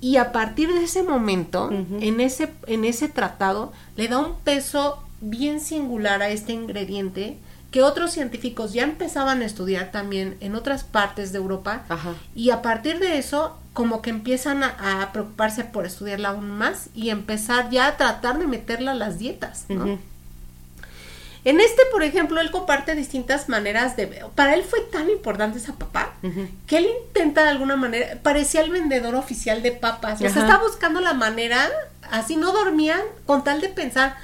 Y a partir de ese momento, en, ese, en ese tratado, le da un peso bien singular a este ingrediente que otros científicos ya empezaban a estudiar también en otras partes de Europa Ajá. y a partir de eso, como que empiezan a, a preocuparse por estudiarla aún más y empezar ya a tratar de meterla a las dietas, ¿no? En este, por ejemplo, él comparte distintas maneras de... Para él fue tan importante esa Ujú. que él intenta de alguna manera... Parecía el vendedor oficial de papas. O sea, estaba buscando la manera, así no dormían, con tal de pensar,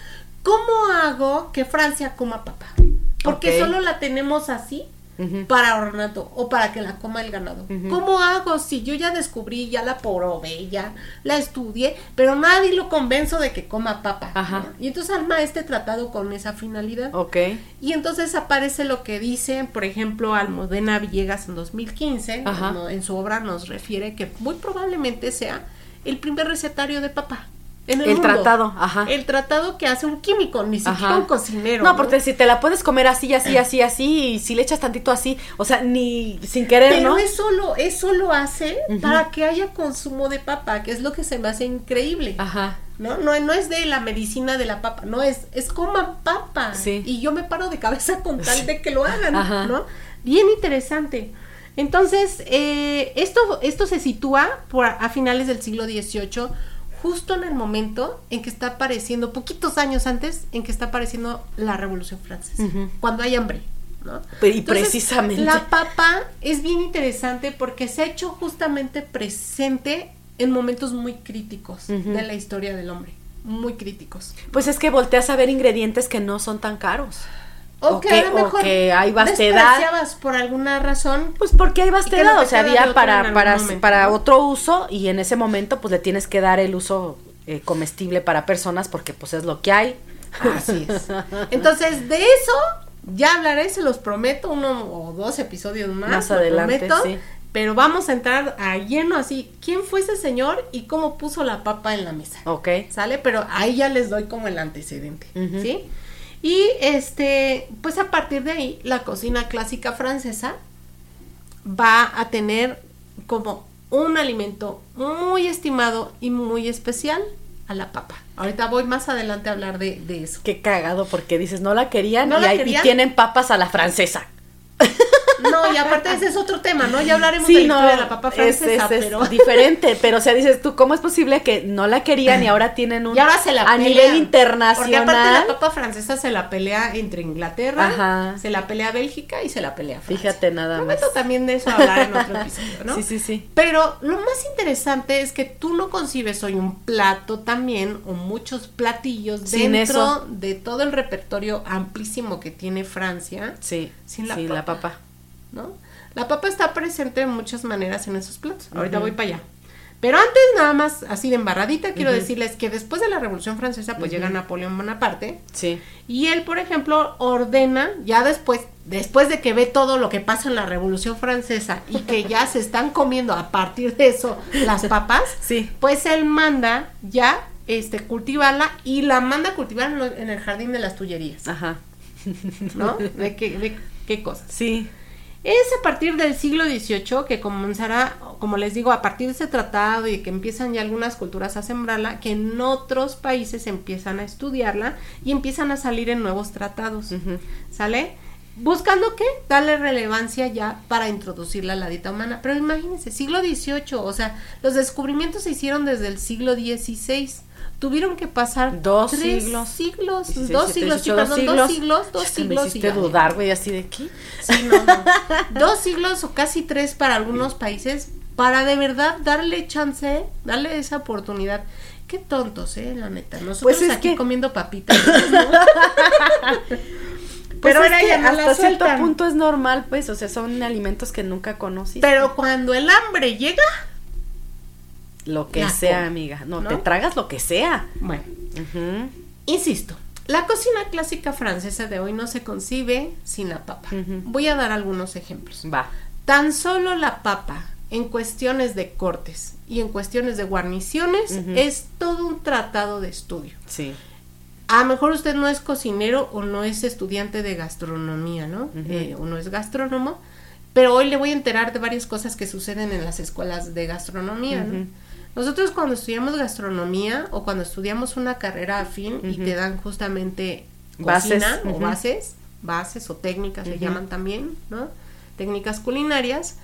¿cómo hago que Francia coma papa? Porque solo la tenemos así para ornato o para que la coma el ganado. ¿Cómo hago si yo ya descubrí, ya la probé, ya la estudié, pero nadie lo convenzo de que coma papa? Ajá. ¿no? Y entonces arma este tratado con esa finalidad. Ok. Y entonces aparece lo que dice, por ejemplo, Almudena Villegas en 2015, Ajá. no- en su obra nos refiere que muy probablemente sea el primer recetario de papa. En el, El mundo. tratado, ajá. El tratado que hace un químico, ni siquiera Ajá. un cocinero. No, porque si te la puedes comer así, así, así, así, y si le echas tantito así, o sea, ni sin querer, Pero ¿no? eso lo, eso lo hace para que haya consumo de papa, que es lo que se me hace increíble. Ajá. ¿no? No, no es de la medicina de la papa, no es, es coman papa. Sí. Y yo me paro de cabeza con tal de que lo hagan, Ajá. ¿no? Bien interesante. Entonces, eh, esto, esto se sitúa por a, a finales del siglo XVIII, justo en el momento en que está apareciendo, poquitos años antes, en que está apareciendo la Revolución Francesa, cuando hay hambre. ¿no? Pero y Entonces, precisamente. La papa es bien interesante porque se ha hecho justamente presente en momentos muy críticos de la historia del hombre. muy críticos. Pues es que volteas a ver ingredientes que no son tan caros. O, que, a lo mejor que hay vastedad. por alguna razón. Pues porque hay que no vastedad, te o sea, había para, para, momento, para ¿no? otro uso y en ese momento pues le tienes que dar el uso eh, comestible para personas porque pues es lo que hay. Así es. Entonces, de eso ya hablaré, se los prometo, uno o dos episodios más. Más adelante, prometo, sí. Pero vamos a entrar a lleno así. ¿Quién fue ese señor y cómo puso la papa en la mesa? Ok. ¿Sale? Pero ahí ya les doy como el antecedente. ¿sí? Y este, pues a partir de ahí, la cocina clásica francesa va a tener como un alimento muy estimado y muy especial a la papa. Ahorita voy más adelante a hablar de, de eso. Qué cagado porque dices, no la querían, ¿No y, la hay- y tienen papas a la francesa. No, y aparte ese es otro tema, ¿no? Ya hablaremos de la no, de la papa es, francesa, es- es pero... diferente, pero o sea, dices tú, ¿cómo es posible que no la querían y ahora tienen un Y ahora se la a pelean. nivel internacional? Porque aparte la papa francesa se la pelea entre Inglaterra, Ajá. se la pelea Bélgica y se la pelea Francia. Fíjate nada más. Prometo también de eso hablar en otro episodio, ¿no? Sí, sí, sí. Pero lo más interesante es que tú no concibes hoy un plato también o muchos platillos Sin dentro eso. de todo el repertorio amplísimo que tiene Francia, Sí, Sin la sí, la papa. ¿No? La papa está presente de muchas maneras en esos platos. Ahorita voy para allá. Pero antes nada más así de embarradita quiero decirles que después de la Revolución Francesa pues llega Napoleón Bonaparte Sí. y él, por ejemplo, ordena, ya después, después de que ve todo lo que pasa en la Revolución Francesa y que ya se están comiendo a partir de eso las papas, Sí. pues él manda ya este, cultivarla y la manda a cultivar en, lo- en el jardín de las Tullerías, Ajá. ¿no? ¿De qué, de qué cosas? Sí. Es a partir del siglo XVIII que comenzará, como les digo, a partir de ese tratado y que empiezan ya algunas culturas a sembrarla, que en otros países empiezan a estudiarla y empiezan a salir en nuevos tratados. ¿Sale? Buscando qué? Darle relevancia ya para introducirla a la dieta humana. Pero imagínense, siglo XVIII, o sea, los descubrimientos se hicieron desde el siglo XVI. Tuvieron que pasar Dos tres siglos. siglos, 16, dos 17, siglos, sí, 18, perdón, dos siglos, dos siglos. Me y hiciste dudar, güey, así de qué. Sí, no, no. Dos siglos o casi tres para algunos países para de verdad darle chance, darle esa oportunidad. Qué tontos, eh, la neta. Nosotros Pues es aquí que- comiendo papitas. ¿no? Pero ahora es que ya no hasta cierto punto es normal, pues, o sea, son alimentos que nunca conociste. Pero cuando el hambre llega, lo que sea, amiga. No, ¿no? te tragas lo que sea. bueno, insisto, la cocina clásica francesa de hoy no se concibe sin la papa. Voy a dar algunos ejemplos. Va. Tan solo la papa en cuestiones de cortes y en cuestiones de guarniciones es todo un tratado de estudio. Sí. A lo mejor usted no es cocinero o no es estudiante de gastronomía, ¿no? Eh, o no es gastrónomo, pero hoy le voy a enterar de varias cosas que suceden en las escuelas de gastronomía, ¿no? Nosotros cuando estudiamos gastronomía o cuando estudiamos una carrera afín y Ujú. te dan justamente Bases, cocina o bases, bases o técnicas le Ujú. llaman también, ¿no? Técnicas culinarias,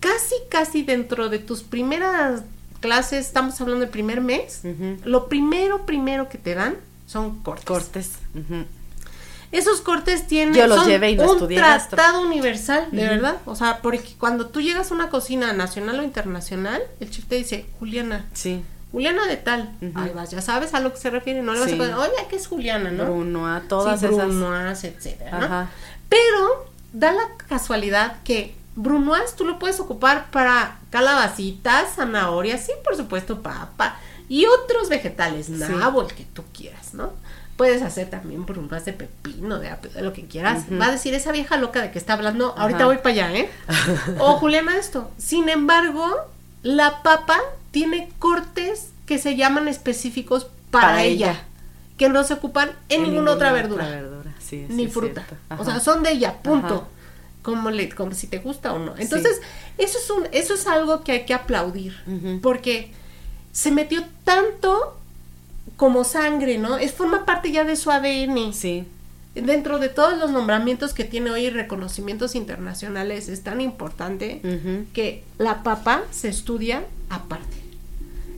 casi casi dentro de tus primeras clases, estamos hablando del primer mes, lo primero, primero que te dan son cortes. Cortes. Esos cortes tienen Yo los son llevé y un estudié gastro. tratado universal, de verdad. O sea, porque cuando tú llegas a una cocina nacional o internacional, el chef te dice, Juliana, Sí. Juliana de tal. Ahí vas, ya sabes a lo que se refiere. No le vas Sí. a poner, oye, ¿qué es Juliana, no? Bruno, a todas Sí, esas. Brunoise, etcétera, ¿no? Ajá. Pero da la casualidad que Brunoise tú lo puedes ocupar para calabacitas, zanahorias, sí, por supuesto, papa y otros vegetales, nabo, el que tú quieras, ¿no? Puedes hacer también brunoise de pepino, de de lo que quieras. Va a decir esa vieja loca de que está hablando, ahorita Ajá. voy para allá, ¿eh? O Juliana esto. Sin embargo, la papa tiene cortes que se llaman específicos para, Para ella, ella. que no se ocupan en, ninguna, otra verdura verdura, sí, ni fruta. O sea, son de ella, punto. Ajá. Como le, como si te gusta o no. Entonces, eso es un, eso es algo que hay que aplaudir. Porque se metió tanto como sangre, ¿no? Es forma parte ya de su ADN. Sí. Dentro de todos los nombramientos que tiene hoy y reconocimientos internacionales, es tan importante que la papa se estudia aparte.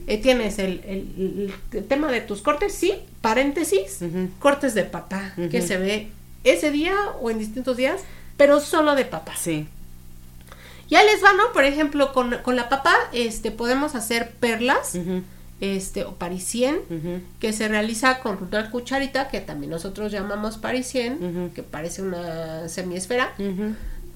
Eh, tienes el, el- el tema de tus cortes, sí, paréntesis, cortes de papa, que se ve ese día o en distintos días, pero solo de papa. Sí. Ya les va, ¿no? Por ejemplo, con, con la papa este, podemos hacer perlas. Este o parisien, que se realiza con una cucharita que también nosotros llamamos parisien, que parece una semiesfera.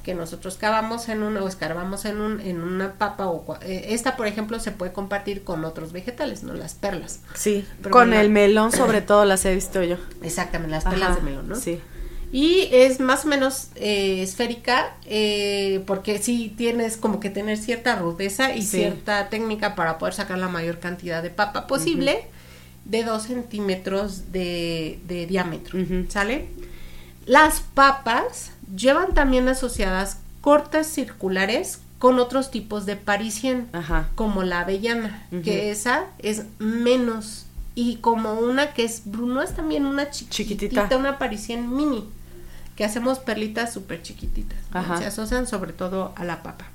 que nosotros cavamos en una o escarbamos en un en una papa o eh, esta por ejemplo se puede compartir con otros vegetales no las perlas. Sí con el melón sobre todo las he visto yo. Exactamente las perlas de melón no sí y es más o menos eh, esférica eh, porque sí tienes como que tener cierta rudeza y cierta técnica para poder sacar la mayor cantidad de papa posible de dos centímetros de, diámetro, ¿sale? Las papas llevan también asociadas cortes circulares con otros tipos de parisien, como la avellana, que esa es menos y como una que es Bruno es también una chiquitita, una parisien mini que hacemos perlitas súper chiquititas. Se asocian sobre todo a la papa.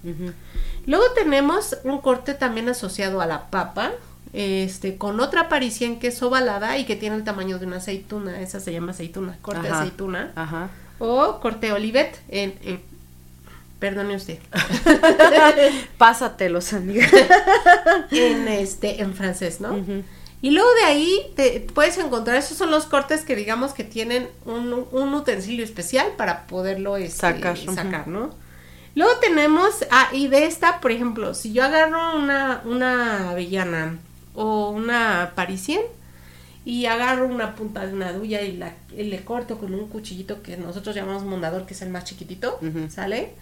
Luego tenemos un corte también asociado a la papa, este, con otra aparición que es ovalada y que tiene el tamaño de una aceituna. Esa se llama aceituna, corte aceituna. Ajá. O corte olivet en, perdone usted. Pásatelos, amiga. en este, en francés, ¿no? Y luego de ahí te puedes encontrar, esos son los cortes que digamos que tienen un, un utensilio especial para poderlo este, sacar, sacar ¿no? Luego tenemos, ah, y de esta, por ejemplo, si yo agarro una, una avellana o una parisien y agarro una punta de una duya y, la, le corto con un cuchillito que nosotros llamamos mondador, que es el más chiquitito, ¿sale?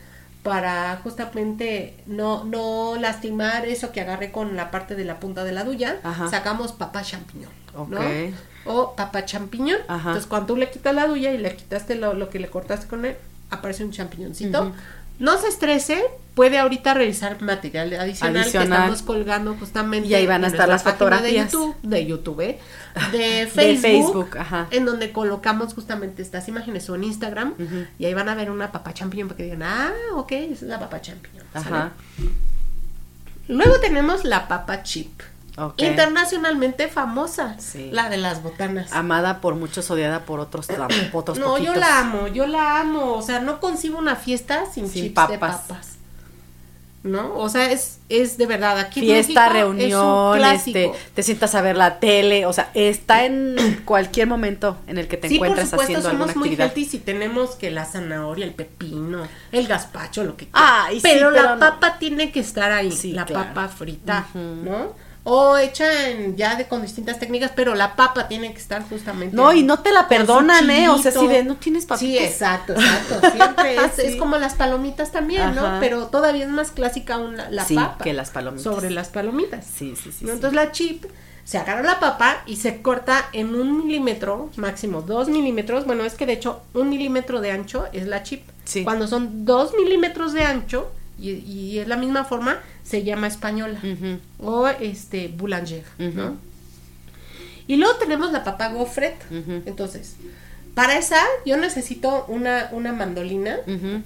Para justamente no, no lastimar eso que agarré con la parte de la punta de la duya, sacamos papá champiñón, ¿no? O papá champiñón. Entonces, cuando tú le quitas la duya y le quitaste lo, lo que le cortaste con él, aparece un champiñoncito. No se estrese, puede ahorita realizar material adicional, que estamos colgando justamente. Y ahí van a estar las fotografías. De YouTube, de, YouTube, ¿eh? de Facebook, en donde colocamos justamente estas imágenes o en Instagram. Y ahí van a ver una papa champiñón para que digan, ah, ok, es la papa champiñón. Luego tenemos la papa chip. Internacionalmente famosa, la de las botanas. Amada por muchos, odiada por otros, otros No, yo la amo, yo la amo. O sea, no concibo una fiesta sin, chips de papas. ¿no? O sea, es, es de verdad aquí fiesta, reunión, este, te sientas a ver la tele, o sea, está en cualquier momento en el que te encuentres por supuesto, haciendo somos muy healthy si tenemos que la zanahoria, el pepino, el gazpacho, lo que quieras. pero, la papa tiene que estar ahí, la papa frita, ¿no? O hecha en, ya de con distintas técnicas, pero la papa tiene que estar justamente. No, y no te la perdonan, ¿eh? O sea, si de no tienes papitas. Sí, exacto, exacto. Siempre es, es como las palomitas también, ¿no? Pero todavía es más clásica aún la, sí, papa. que las palomitas. Sobre las palomitas. Sí, sí, sí. Entonces la chip se agarra la papa y se corta en un milímetro, máximo dos milímetros. Bueno, es que de hecho un milímetro de ancho es la chip. Sí. Cuando son dos milímetros de ancho y, y es la misma forma, se llama española o este boulanger, ¿no? Y luego tenemos la papa gofret. Entonces, para esa yo necesito una, una mandolina,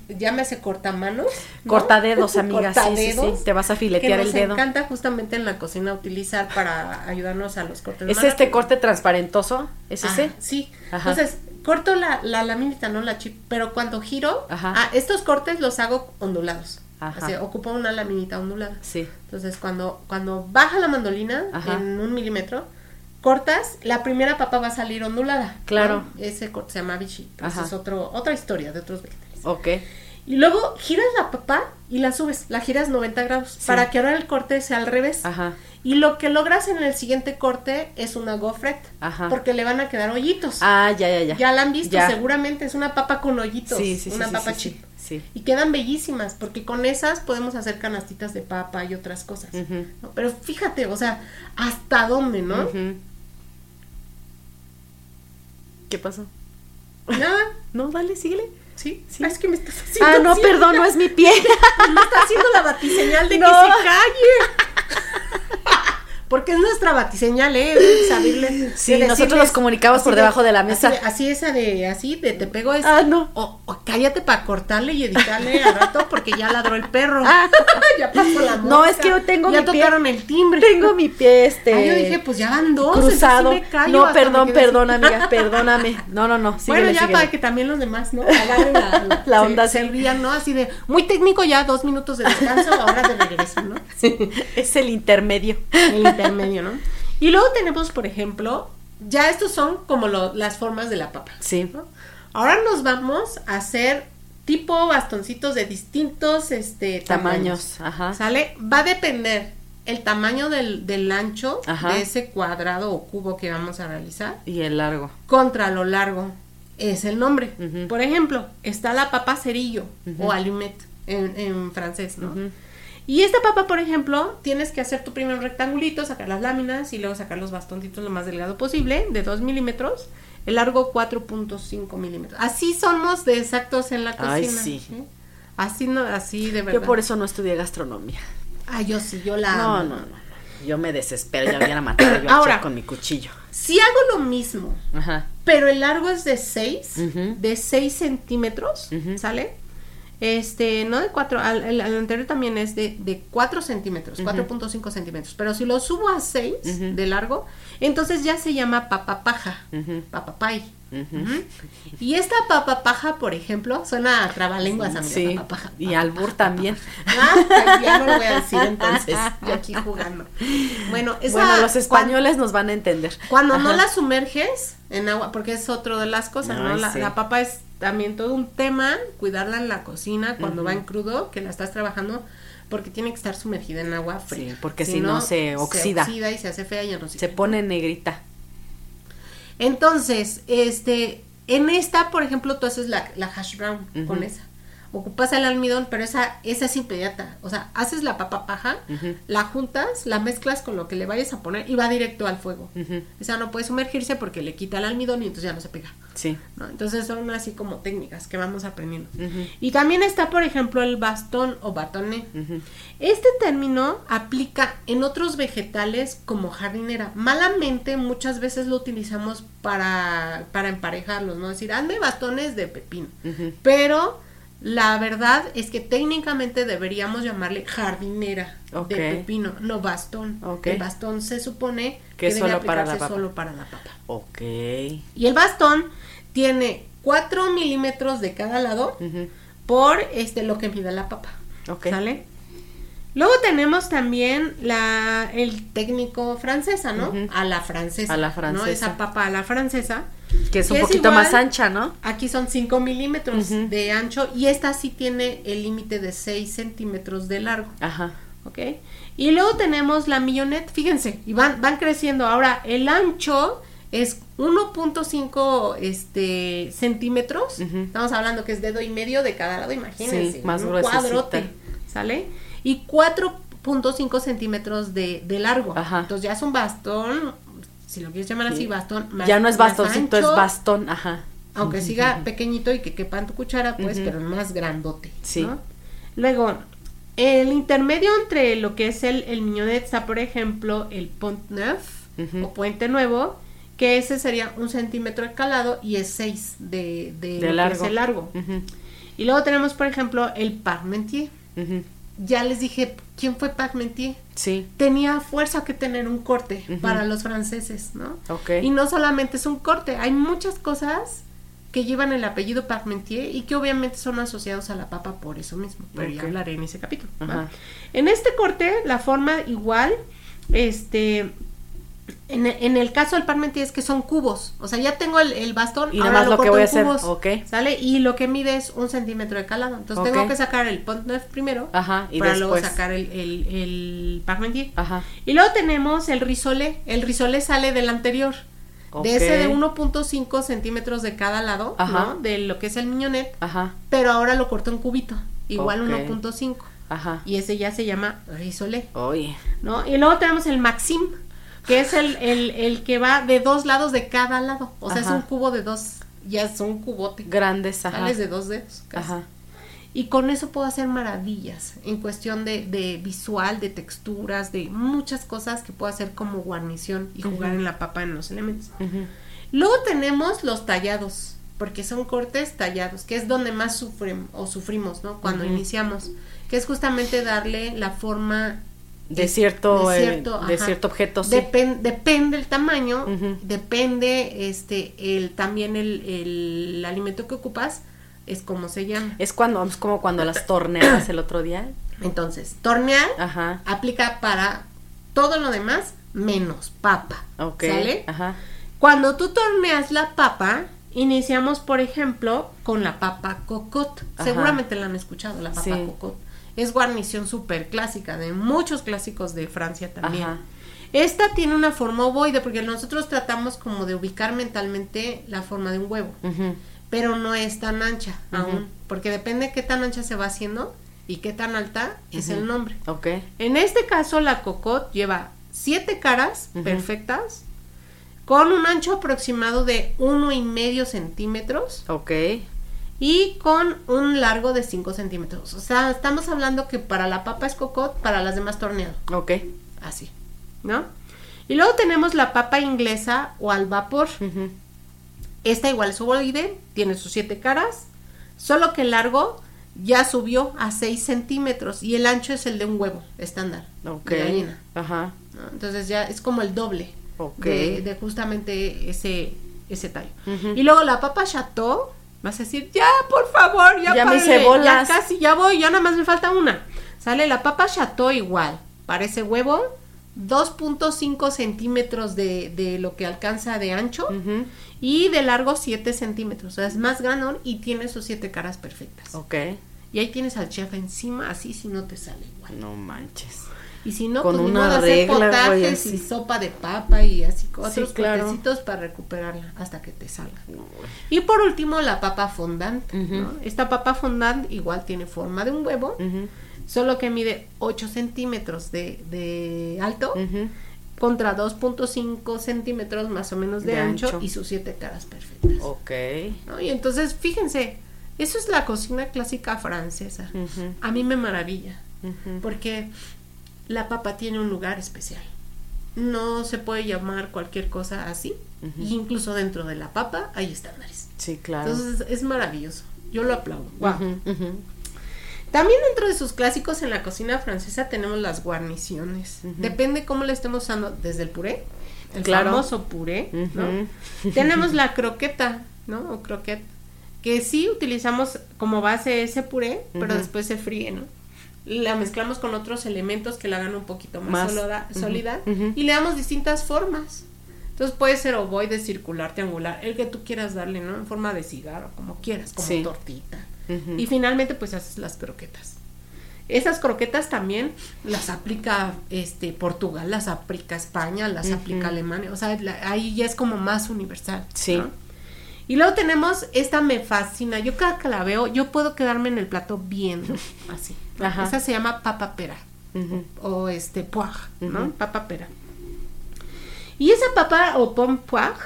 ya me hace cortamanos. ¿no? Cortadedos, amigas, sí, sí, te vas a filetear el dedo. Me encanta justamente en la cocina utilizar para ayudarnos a los cortes. ¿Es este corte transparentoso? ¿Es ese? Sí. Entonces, corto la, la laminita, no la chip, pero cuando giro, ah, estos cortes los hago ondulados. Así, ocupa una laminita ondulada. Sí. Entonces, cuando, cuando baja la mandolina en un milímetro, cortas, la primera papa va a salir ondulada. Claro. Ese corte se llama bichi. Esa es otro, otra historia de otros vegetales. Ok. Y luego giras la papa y la subes, la giras 90 grados para que ahora el corte sea al revés. Ajá. Y lo que logras en el siguiente corte es una gofret, Ajá. porque le van a quedar hoyitos. Ah, ya, ya, ya. Ya la han visto, seguramente es una papa con hoyitos, sí, sí, una papa chip. Y quedan bellísimas, porque con esas podemos hacer canastitas de papa y otras cosas. Pero fíjate, o sea, hasta dónde, ¿no? ¿Qué pasó? Nada. no, dale, síguele. Sí, sí. es que me estás haciendo. Ah, no, perdón, no es mi pie. me está haciendo la batiseñal de que se calle. Porque es nuestra batiseñal, ¿eh? Saberle, sí, nosotros los comunicamos por debajo de la mesa. Así, esa de, así, de te pego es. Ah, no. O, cállate para cortarle y editarle al rato porque ya ladró el perro. Ah. ya pasó la mosca. No, es que yo tengo ya mi pie. Ya tocaron el timbre. Tengo mi pie, este. Ah, yo dije, pues ya van dos. Cruzado. no, perdón, perdón, amiga, perdóname. No, no, no. bueno, ya para que también los demás, ¿no? Agarren la, la onda. Se, rían, ¿no? Así de, muy técnico ya, dos minutos de descanso, ahora de regreso, ¿no? Sí. Es el intermedio. El intermedio, ¿no? Y luego tenemos, por ejemplo, ya estos son como lo- las formas de la papa. Sí. ¿no? Ahora nos vamos a hacer tipo bastoncitos de distintos este, tamaños. Tamaños, ajá. ¿Sale? Va a depender el tamaño del, del ancho Ajá. de ese cuadrado o cubo que vamos a realizar Y el largo. contra lo largo. Es el nombre. Por ejemplo, está la papa cerillo o allumette en, en francés, ¿no? Ujú. Y esta papa, por ejemplo, tienes que hacer tu primer rectangulito, sacar las láminas y luego sacar los bastoncitos lo más delgado posible, de 2 milímetros, el largo 4.5 milímetros. Así somos de exactos en la cocina. Ay, sí. ¿eh? Así, no, así de verdad. Yo por eso no estudié gastronomía. Ah, yo sí, yo la No, amo. no, no, no. Yo me desespero, ya hubiera matado yo Ahora. Con mi cuchillo. Si hago lo mismo, Ajá. pero el largo es de 6, Ujú. de 6 centímetros. ¿sale? Este, no de 4, al, al- al anterior también es de, de 4 centímetros, 4.5 centímetros, pero si lo subo a 6 Ujú. de largo, entonces ya se llama papapaja, Ujú. papapay. Y esta papapaja, por ejemplo, suena a trabalenguas, amiga, Sí. papapaja. Y albur también. Ah, ya no lo voy a decir entonces, yo aquí jugando. Bueno, esa, bueno, los españoles nos van a entender. cuando no la sumerges en agua, porque es otro de las cosas, ¿no? La, sí. la papa es también todo un tema, cuidarla en la cocina cuando va en crudo, que la estás trabajando, porque tiene que estar sumergida en agua fría. Sí, porque si no, se oxida. Se oxida y se hace fea y ya Se pone negrita. Entonces, este, en esta, por ejemplo, tú haces la, la hash brown con esa. Ocupas el almidón, pero esa, esa es inmediata. O sea, haces la papa paja, la juntas, la mezclas con lo que le vayas a poner y va directo al fuego. Ujú. Esa no puede sumergirse porque le quita el almidón y entonces ya no se pega. Sí. ¿no? Entonces son así como técnicas que vamos aprendiendo. Y también está, por ejemplo, el bastón o batone. Ujú. Este término aplica en otros vegetales como jardinera. Malamente muchas veces lo utilizamos para, para emparejarlos, ¿no? Es decir, hazme bastones de pepino. Pero la verdad es que técnicamente deberíamos llamarle jardinera de pepino, no bastón. El bastón se supone Que es solo para la papa. solo para la papa. Ok. Y el bastón tiene 4 milímetros de cada lado por este lo que mide la papa. Ok. ¿Sale? Luego tenemos también la, el técnico francesa, ¿no? A la francesa. A la ¿no? francesa. Esa papa a la francesa. Que es un poquito más ancha, ¿no? Aquí son 5 milímetros de ancho y esta sí tiene el límite de 6 centímetros de largo. Ajá. ¿Ok? Y luego tenemos la millonette, fíjense, y van, van creciendo. Ahora, el ancho es 1.5 este, centímetros. Estamos hablando que es dedo y medio de cada lado, imagínense. Sí, más un gruesecita. cuadrote, ¿sale? Y 4.5 centímetros de, de largo. Ajá. Entonces ya es un bastón, si lo quieres llamar así, Sí. bastón. más- ya no es bastoncito, es bastón. Ajá. Aunque siga pequeñito y que quepa en tu cuchara, pues, Ujú. pero más grandote. Sí. ¿no? Luego, el intermedio entre lo que es el, el mignonette está, por ejemplo, el pont neuf o puente nuevo, que ese sería un centímetro de calado y es 6 de, de, largo. es el largo. Ujú. Y luego tenemos, por ejemplo, el parmentier. Ujú. Ya les dije, ¿quién fue Parmentier? Sí. Tenía fuerza que tener un corte para los franceses, ¿no? Ok. Y no solamente es un corte, hay muchas cosas que llevan el apellido Parmentier y que obviamente son asociados a la papa por eso mismo, pero ya hablaré en ese capítulo. En este corte, la forma igual, este, en, en el caso del Parmentier es que son cubos, o sea, ya tengo el, el bastón Y ahora nada más lo que corto voy a en hacer, cubos. ¿sale? Y lo que mide es un centímetro de calado, entonces tengo que sacar el pont neuf primero Ajá. Y para después. luego sacar el, el. Ajá. Y luego tenemos el risolé. El risolé sale del anterior. De ese de 1.5 centímetros de cada lado, Ajá. ¿no? De lo que es el miñonet. Ajá. Pero ahora lo corto en cubito. Igual Ok. 1.5. Ajá. Y ese ya se llama risolé, Oye. ¿no? Y luego tenemos el maxim, que es el, el, el que va de dos lados de cada lado. O sea, Ajá. es un cubo de dos. Ya es un cubote. Grandes, ajá. Sales de dos dedos. casi. Ajá. Y con eso puedo hacer maravillas en cuestión de, de visual, de texturas, de muchas cosas que puedo hacer como guarnición y jugar en la papa en los elementos. Luego tenemos los tallados, porque son cortes tallados, que es donde más sufren o sufrimos, ¿no? Cuando iniciamos, que es justamente darle la forma De cierto, de eh, cierto, de ajá. cierto objeto, sí. Depen- depende el tamaño, depende este el también el, el alimento que ocupas, es como se llama. Es cuando, es como cuando las torneadas el otro día. Entonces, tornear Ajá. aplica para todo lo demás menos papa. Ok. ¿Sale? Ajá. Cuando tú torneas la papa, iniciamos, por ejemplo, con la papa cocot. Ajá. Seguramente la han escuchado, la papa Sí. cocot. Es guarnición súper clásica de muchos clásicos de Francia también. Ajá. Esta tiene una forma ovoide porque nosotros tratamos como de ubicar mentalmente la forma de un huevo, pero no es tan ancha aún, porque depende de qué tan ancha se va haciendo y qué tan alta es el nombre. Ok. En este caso, la cocot lleva siete caras perfectas con un ancho aproximado de uno y medio centímetros Ok. Y con un largo de 5 centímetros. O sea, estamos hablando que para la papa es cocot, para las demás torneado. Ok. Así, ¿no? Y luego tenemos la papa inglesa o al vapor. Esta igual es ovoide, tiene sus siete caras, solo que el largo ya subió a 6 centímetros y el ancho es el de un huevo estándar Ok. de gallina. Ajá. ¿no? Entonces ya es como el doble Ok. de, de justamente ese, ese tallo. Y luego la papa chateau, vas a decir, ya, por favor, ya, Ya me hice bolas. Ya casi, ya voy, ya nada más me falta una. Sale la papa chateau igual, parece huevo, 2.5 centímetros de, de lo que alcanza de ancho y de largo 7 centímetros. O sea, es más grande y tiene sus siete caras perfectas. Ok. Y ahí tienes al chef encima, así si no te sale igual. No manches. Y si no, Con pues una modo hacer regla, güey, potajes y sopa de papa y así otros Sí, claro. para recuperarla hasta que te salga. No. Y por último, la papa fondant. ¿no? Esta papa fondant igual tiene forma de un huevo, solo que mide 8 centímetros de, de alto Ujú. contra 2.5 centímetros más o menos de, De ancho, ancho. y sus siete caras perfectas. Ok. ¿no? Y entonces, fíjense, eso es la cocina clásica francesa. A mí me maravilla porque la papa tiene un lugar especial. No se puede llamar cualquier cosa así. Y incluso dentro de la papa hay estándares. Sí, claro. Entonces es maravilloso. Yo lo aplaudo. Ujú. También dentro de sus clásicos en la cocina francesa tenemos las guarniciones. Depende cómo le estemos usando, desde el puré, el Claro. famoso puré, ¿no? Tenemos la croqueta, ¿no? O croquet, que sí utilizamos como base ese puré, pero después se fríe, ¿no? La mezclamos con otros elementos que la hagan un poquito más, Más. sólida, y le damos distintas formas. Entonces puede ser ovoide, circular, triangular, el que tú quieras darle, ¿no? En forma de cigarro, como quieras, como Sí. tortita. Y finalmente pues haces las croquetas. Esas croquetas también las aplica este Portugal, las aplica España, las aplica Alemania, o sea, la- ahí ya es como más universal. Sí. ¿no? Y luego tenemos, esta me fascina, yo cada que la veo, yo puedo quedarme en el plato viendo, así. Ajá. Esa se llama papa pera, o este poire, ¿no? Papa pera. Y esa papa o pomme poire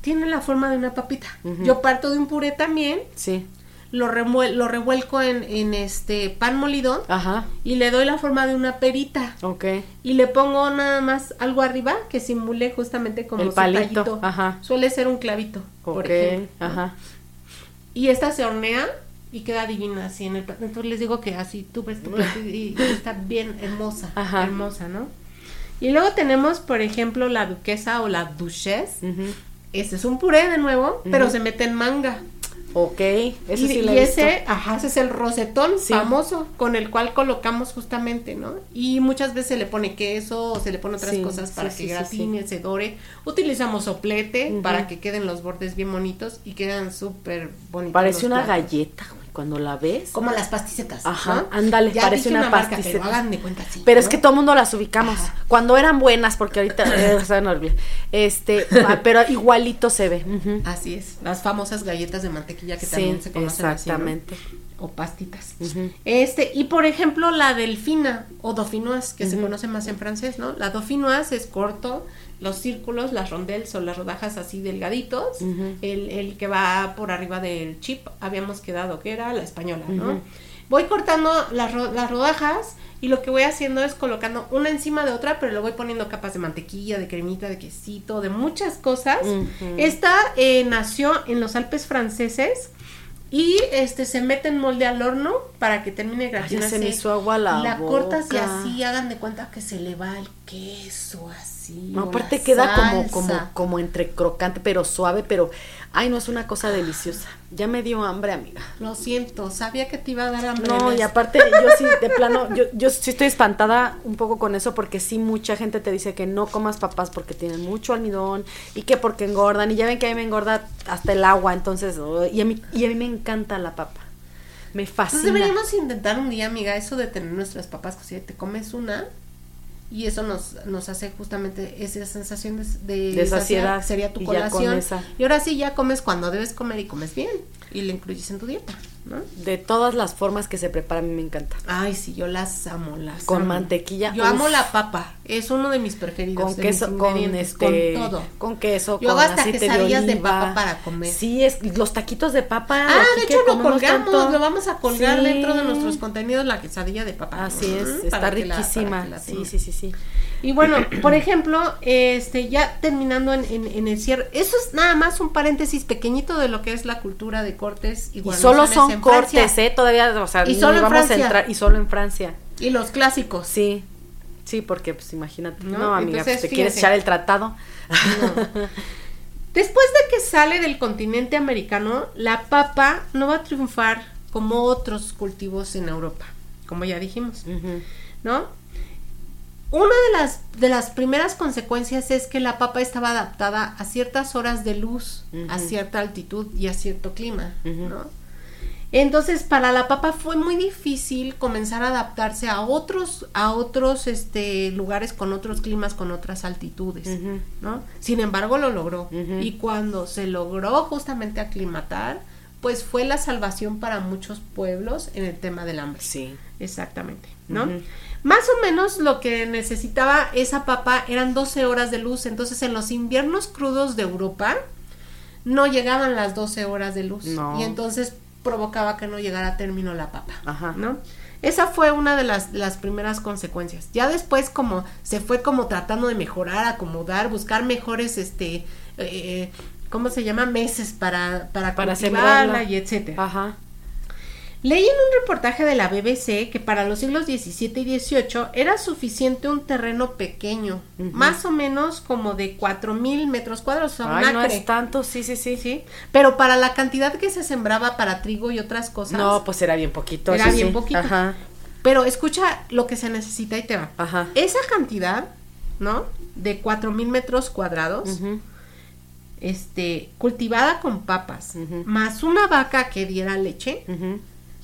tiene la forma de una papita. Yo parto de un puré también, Sí. Lo, remuel- lo revuelco en, en este pan molido Ajá. y le doy la forma de una perita. Ok. Y le pongo nada más algo arriba que simule justamente como El palito, ajá. Suele ser un clavito, por Ok. ejemplo. Ajá. Y esta se hornea y queda divina así en el plato. Entonces les digo que así tú ves tu plato y, y está bien hermosa, Ajá. hermosa, ¿no? Y luego tenemos, por ejemplo, la duquesa o la duchesse. Ujú. Este es un puré de nuevo, pero se mete en manga. Ok. Ese y, sí lo y he visto. ese, ajá, ese es el rosetón Sí. famoso con el cual colocamos justamente, ¿no? Y muchas veces se le pone queso o se le pone otras Sí, cosas para sí, que gratine, se dore. Utilizamos soplete para que queden los bordes bien bonitos y quedan súper bonitos. Parece una platos. galleta, güey, cuando la ves. Como las pasticetas. Ajá, ¿no? ándale, Ya parece dije una marca, pasticeta. Pero hagan de cuenta así. Pero es ¿no? que todo el mundo las ubicamos. Ajá. Cuando eran buenas, porque ahorita eh, saben horrible. Este, ah, pero igualito se ve. Ujú. Así es. Las famosas galletas de mantequilla que Sí, también se conocen así, ¿no? exactamente. o pastitas. Ujú. Este, y por ejemplo, la delfina o dauphinoise, que se Ujú. conoce más en francés, ¿no? La dauphinoise es corto, los círculos, las rondelles o las rodajas así delgaditos, el, el que va por arriba del chip, habíamos quedado que era la española, ¿no? Voy cortando las, ro- las rodajas y lo que voy haciendo es colocando una encima de otra, pero le voy poniendo capas de mantequilla, de cremita, de quesito, de muchas cosas. Esta eh, nació en los Alpes franceses y este se mete en molde al horno para que termine de Ay, gratinarse. se me hizo agua la la cortas y así hagan de cuenta que se le va el queso así. Sí, No, aparte queda como, como, como entre crocante, pero suave, pero, ay, no, es una cosa deliciosa. Ya me dio hambre, amiga. Lo siento, sabía que te iba a dar hambre. No, y aparte, yo sí, de plano, yo, yo sí estoy espantada un poco con eso, porque sí mucha gente te dice que no comas papas porque tienen mucho almidón, y que porque engordan, y ya ven que a mí me engorda hasta el agua, entonces, oh, y a mí, y a mí me encanta la papa. Me fascina. Entonces deberíamos intentar un día, amiga, eso de tener nuestras papas cocidas. Te comes una y eso nos, nos hace justamente esa sensación de, de, saciedad, Sería tu y colación. esa. Y ahora sí ya comes cuando debes comer y comes bien. Y le incluyes en tu dieta, ¿no? De todas las formas que se prepara, a mí me encanta. Ay, sí, yo las amo, las Con amo. mantequilla, Yo uf. amo la papa. Es uno de mis preferidos. con queso, con este, Con todo. con queso, Yo con hago hasta aceite quesadillas de oliva. papa para comer. Sí, es los taquitos de papa. Ah, de hecho lo colgamos, tanto. lo vamos a colgar Sí. dentro de nuestros contenidos la quesadilla de papa. Así es, está riquísima. la sí, sí, sí, sí. Y bueno, por ejemplo, este, ya terminando en, en- en el cierre, eso es nada más un paréntesis pequeñito de lo que es la cultura de cortes y, Y solo son en Francia. cortes, ¿eh? Todavía, o sea, Y solo en vamos Francia. a entrar y solo en Francia. Y los clásicos. Sí. Sí, porque pues imagínate. ¿No? No, amiga, Entonces, pues, te quieres echar el tratado. Después de que sale del continente americano, la papa no va a triunfar como otros cultivos en Europa, como ya dijimos. ¿no? Una de las, de las primeras consecuencias es que la papa estaba adaptada a ciertas horas de luz, a cierta altitud y a cierto clima. ¿no? Entonces, para la papa fue muy difícil comenzar a adaptarse a otros, a otros este, lugares con otros climas, con otras altitudes. ¿no? Sin embargo, lo logró. Y cuando se logró justamente aclimatar, pues fue la salvación para muchos pueblos en el tema del hambre. Sí. Exactamente, ¿no? Más o menos lo que necesitaba esa papa eran 12 horas de luz, entonces en los inviernos crudos de Europa no llegaban las 12 horas de luz No. y entonces provocaba que no llegara a término la papa, Ajá. ¿no? Esa fue una de las, las primeras consecuencias. Ya después como se fue como tratando de mejorar, acomodar, buscar mejores, este, eh, ¿cómo se llama? Meses para, para, Para cultivarla sembrarla. y etcétera. Ajá. Leí en un reportaje de la BBC que para los siglos XVII y XVIII era suficiente un terreno pequeño, más o menos como de 4000 metros cuadrados, o sea, un Ay, no es tanto, sí, sí, sí. Sí, pero para la cantidad que se sembraba para trigo y otras cosas. No, pues era bien poquito. Era bien sí. poquito. Ajá. Pero escucha lo que se necesita y te va. Ajá. Esa cantidad, ¿no? De 4000 metros cuadrados, este, cultivada con papas, más una vaca que diera leche, Ujú.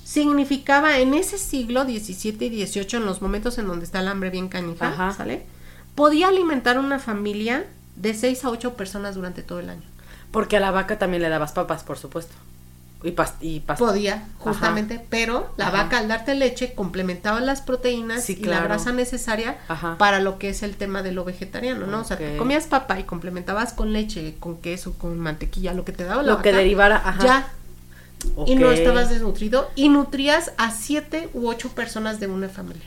Significaba en ese siglo XVII y XVIII, en los momentos en donde está el hambre bien canija, Ajá. ¿sale? Podía alimentar una familia de 6 a 8 personas durante todo el año. Porque a la vaca también le dabas papas, por supuesto. Y, pas y pas- Podía, justamente, pero la Ajá. vaca al darte leche complementaba las proteínas Sí, y la grasa necesaria Ajá. para lo que es el tema de lo vegetariano, ¿no? O sea, te comías papa y complementabas con leche, con queso, con mantequilla, lo que te daba la Lo que vaca, derivara, ajá. Y no estabas desnutrido y nutrías a siete u ocho personas de una familia.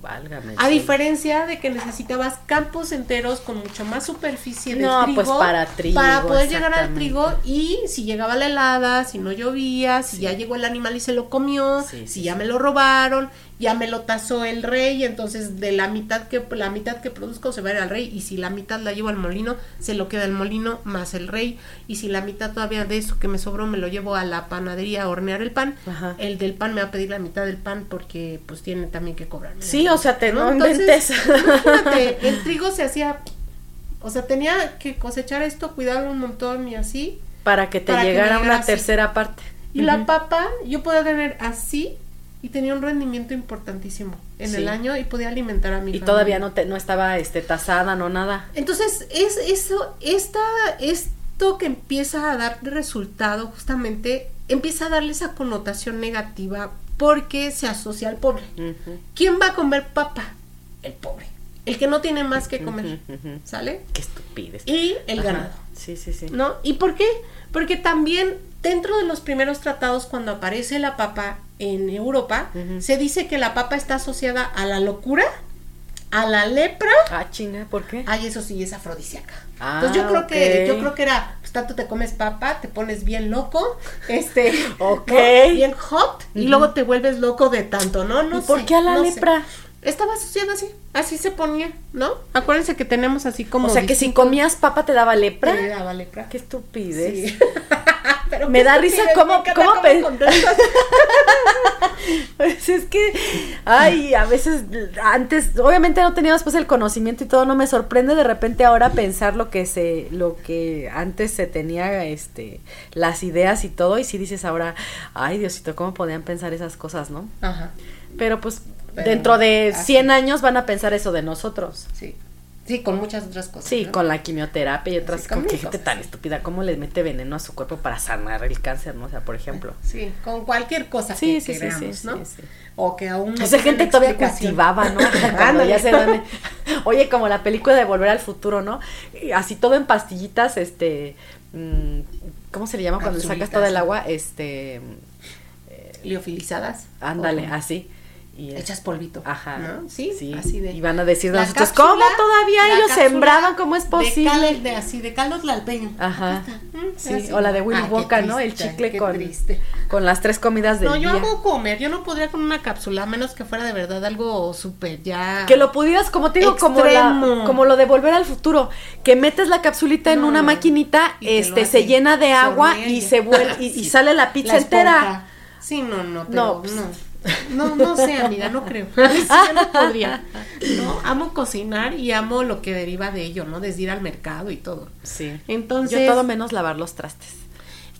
Válgame. A sí. diferencia de que necesitabas campos enteros con mucho más superficie de No, trigo. pues para trigo, Para poder llegar al trigo y si llegaba la helada, si no llovía, si ya llegó el animal y se lo comió, Sí, si ya me lo robaron, ya me lo tasó el rey, entonces de la mitad que la mitad que produzco se va a ir al rey y si la mitad la llevo al molino, se lo queda el molino más el rey y si la mitad todavía de eso que me sobró me lo llevo a la panadería a hornear el pan, Ajá. el del pan me va a pedir la mitad del pan porque pues tiene también que cobrarme. Sí, o sea, te no, Entonces, imagínate, el trigo se hacía, o sea, tenía que cosechar esto, cuidarlo un montón y así. para que te para llegara una así. tercera parte. Y la papa, yo podía tener así y tenía un rendimiento importantísimo en Sí. el año y podía alimentar a mi Y familia. todavía no te, no estaba este tasada, no nada. Entonces, es eso, esta, esto que empieza a dar resultado justamente, empieza a darle esa connotación negativa porque se asocia al pobre. ¿Quién va a comer papa? El pobre. El que no tiene más que comer. ¿Sale? Qué estupidez. Y el Ajá. ganado. Sí, sí, sí. ¿No? ¿Y por qué? Porque también dentro de los primeros tratados, cuando aparece la papa en Europa, se dice que la papa está asociada a la locura, a la lepra. Ah, chinga, ¿por qué? Ay, eso sí es afrodisíaca. Ah, Entonces yo creo que, yo creo que era, pues tanto te comes papa, te pones bien loco, este, bien hot, y luego te vuelves loco de tanto, ¿no? No ¿Y por sé, qué a la no sé. Estaba asociada así, así se ponía, ¿no? Acuérdense que tenemos así como... O sea, que si comías papa te daba lepra. Te daba lepra. Qué estupidez. Sí. Pero Me da risa cómo- cómo contestas. Pues es que, ay, a veces, antes, obviamente no teníamos pues el conocimiento y todo, no me sorprende de repente ahora pensar lo que se, lo que antes se tenía, este, las ideas y todo, y si dices ahora, ay Diosito, ¿cómo podían pensar esas cosas, no? Ajá, Pero pues Pero dentro de así. 100 años van a pensar eso de nosotros. sí. Sí, con muchas otras cosas. Sí, ¿no? con la quimioterapia y otras Sí, con con gente cosas, tan estúpida, ¿cómo le mete veneno a su cuerpo para sanar el cáncer, no? O sea, por ejemplo. Sí, con cualquier cosa Sí, que sí, queramos, ¿no? O que aún no Esa tienen gente todavía cultivaba, ¿no? Cuando ya se dan- Oye, como la película de Volver al Futuro, ¿no? Así todo en pastillitas, este, mm, ¿cómo se le llama cuando le sacas todo el agua? Este, Liofilizadas. ándale, así. Y es- Echas polvito. Ajá. ¿no? Sí, así de. Y van a decir de La nosotros, cápsula- ¿cómo todavía ellos sembraban? ¿Cómo es De, posible? cal- de así, de caldos tlalpeño. Ajá. Mm, Sí, así. o la de Willy Ah, Wonka, ¿no? El chicle con, triste. con las tres comidas del No, yo día. amo comer, yo no podría con una cápsula, a menos que fuera de verdad algo súper ya. Que lo pudieras, como te digo, como, la, como lo de volver al futuro, que metes la capsulita en una maquinita, este, se llena de agua y se vuelve, y, y Sí. sale la pizza La entera. Sí, no, no, pero no. pues. No, no, sé, amiga, no creo. Sí, yo no podría. No, amo cocinar y amo lo que deriva de ello, ¿no? Desde ir al mercado y todo. Sí. Entonces, Yo todo menos lavar los trastes.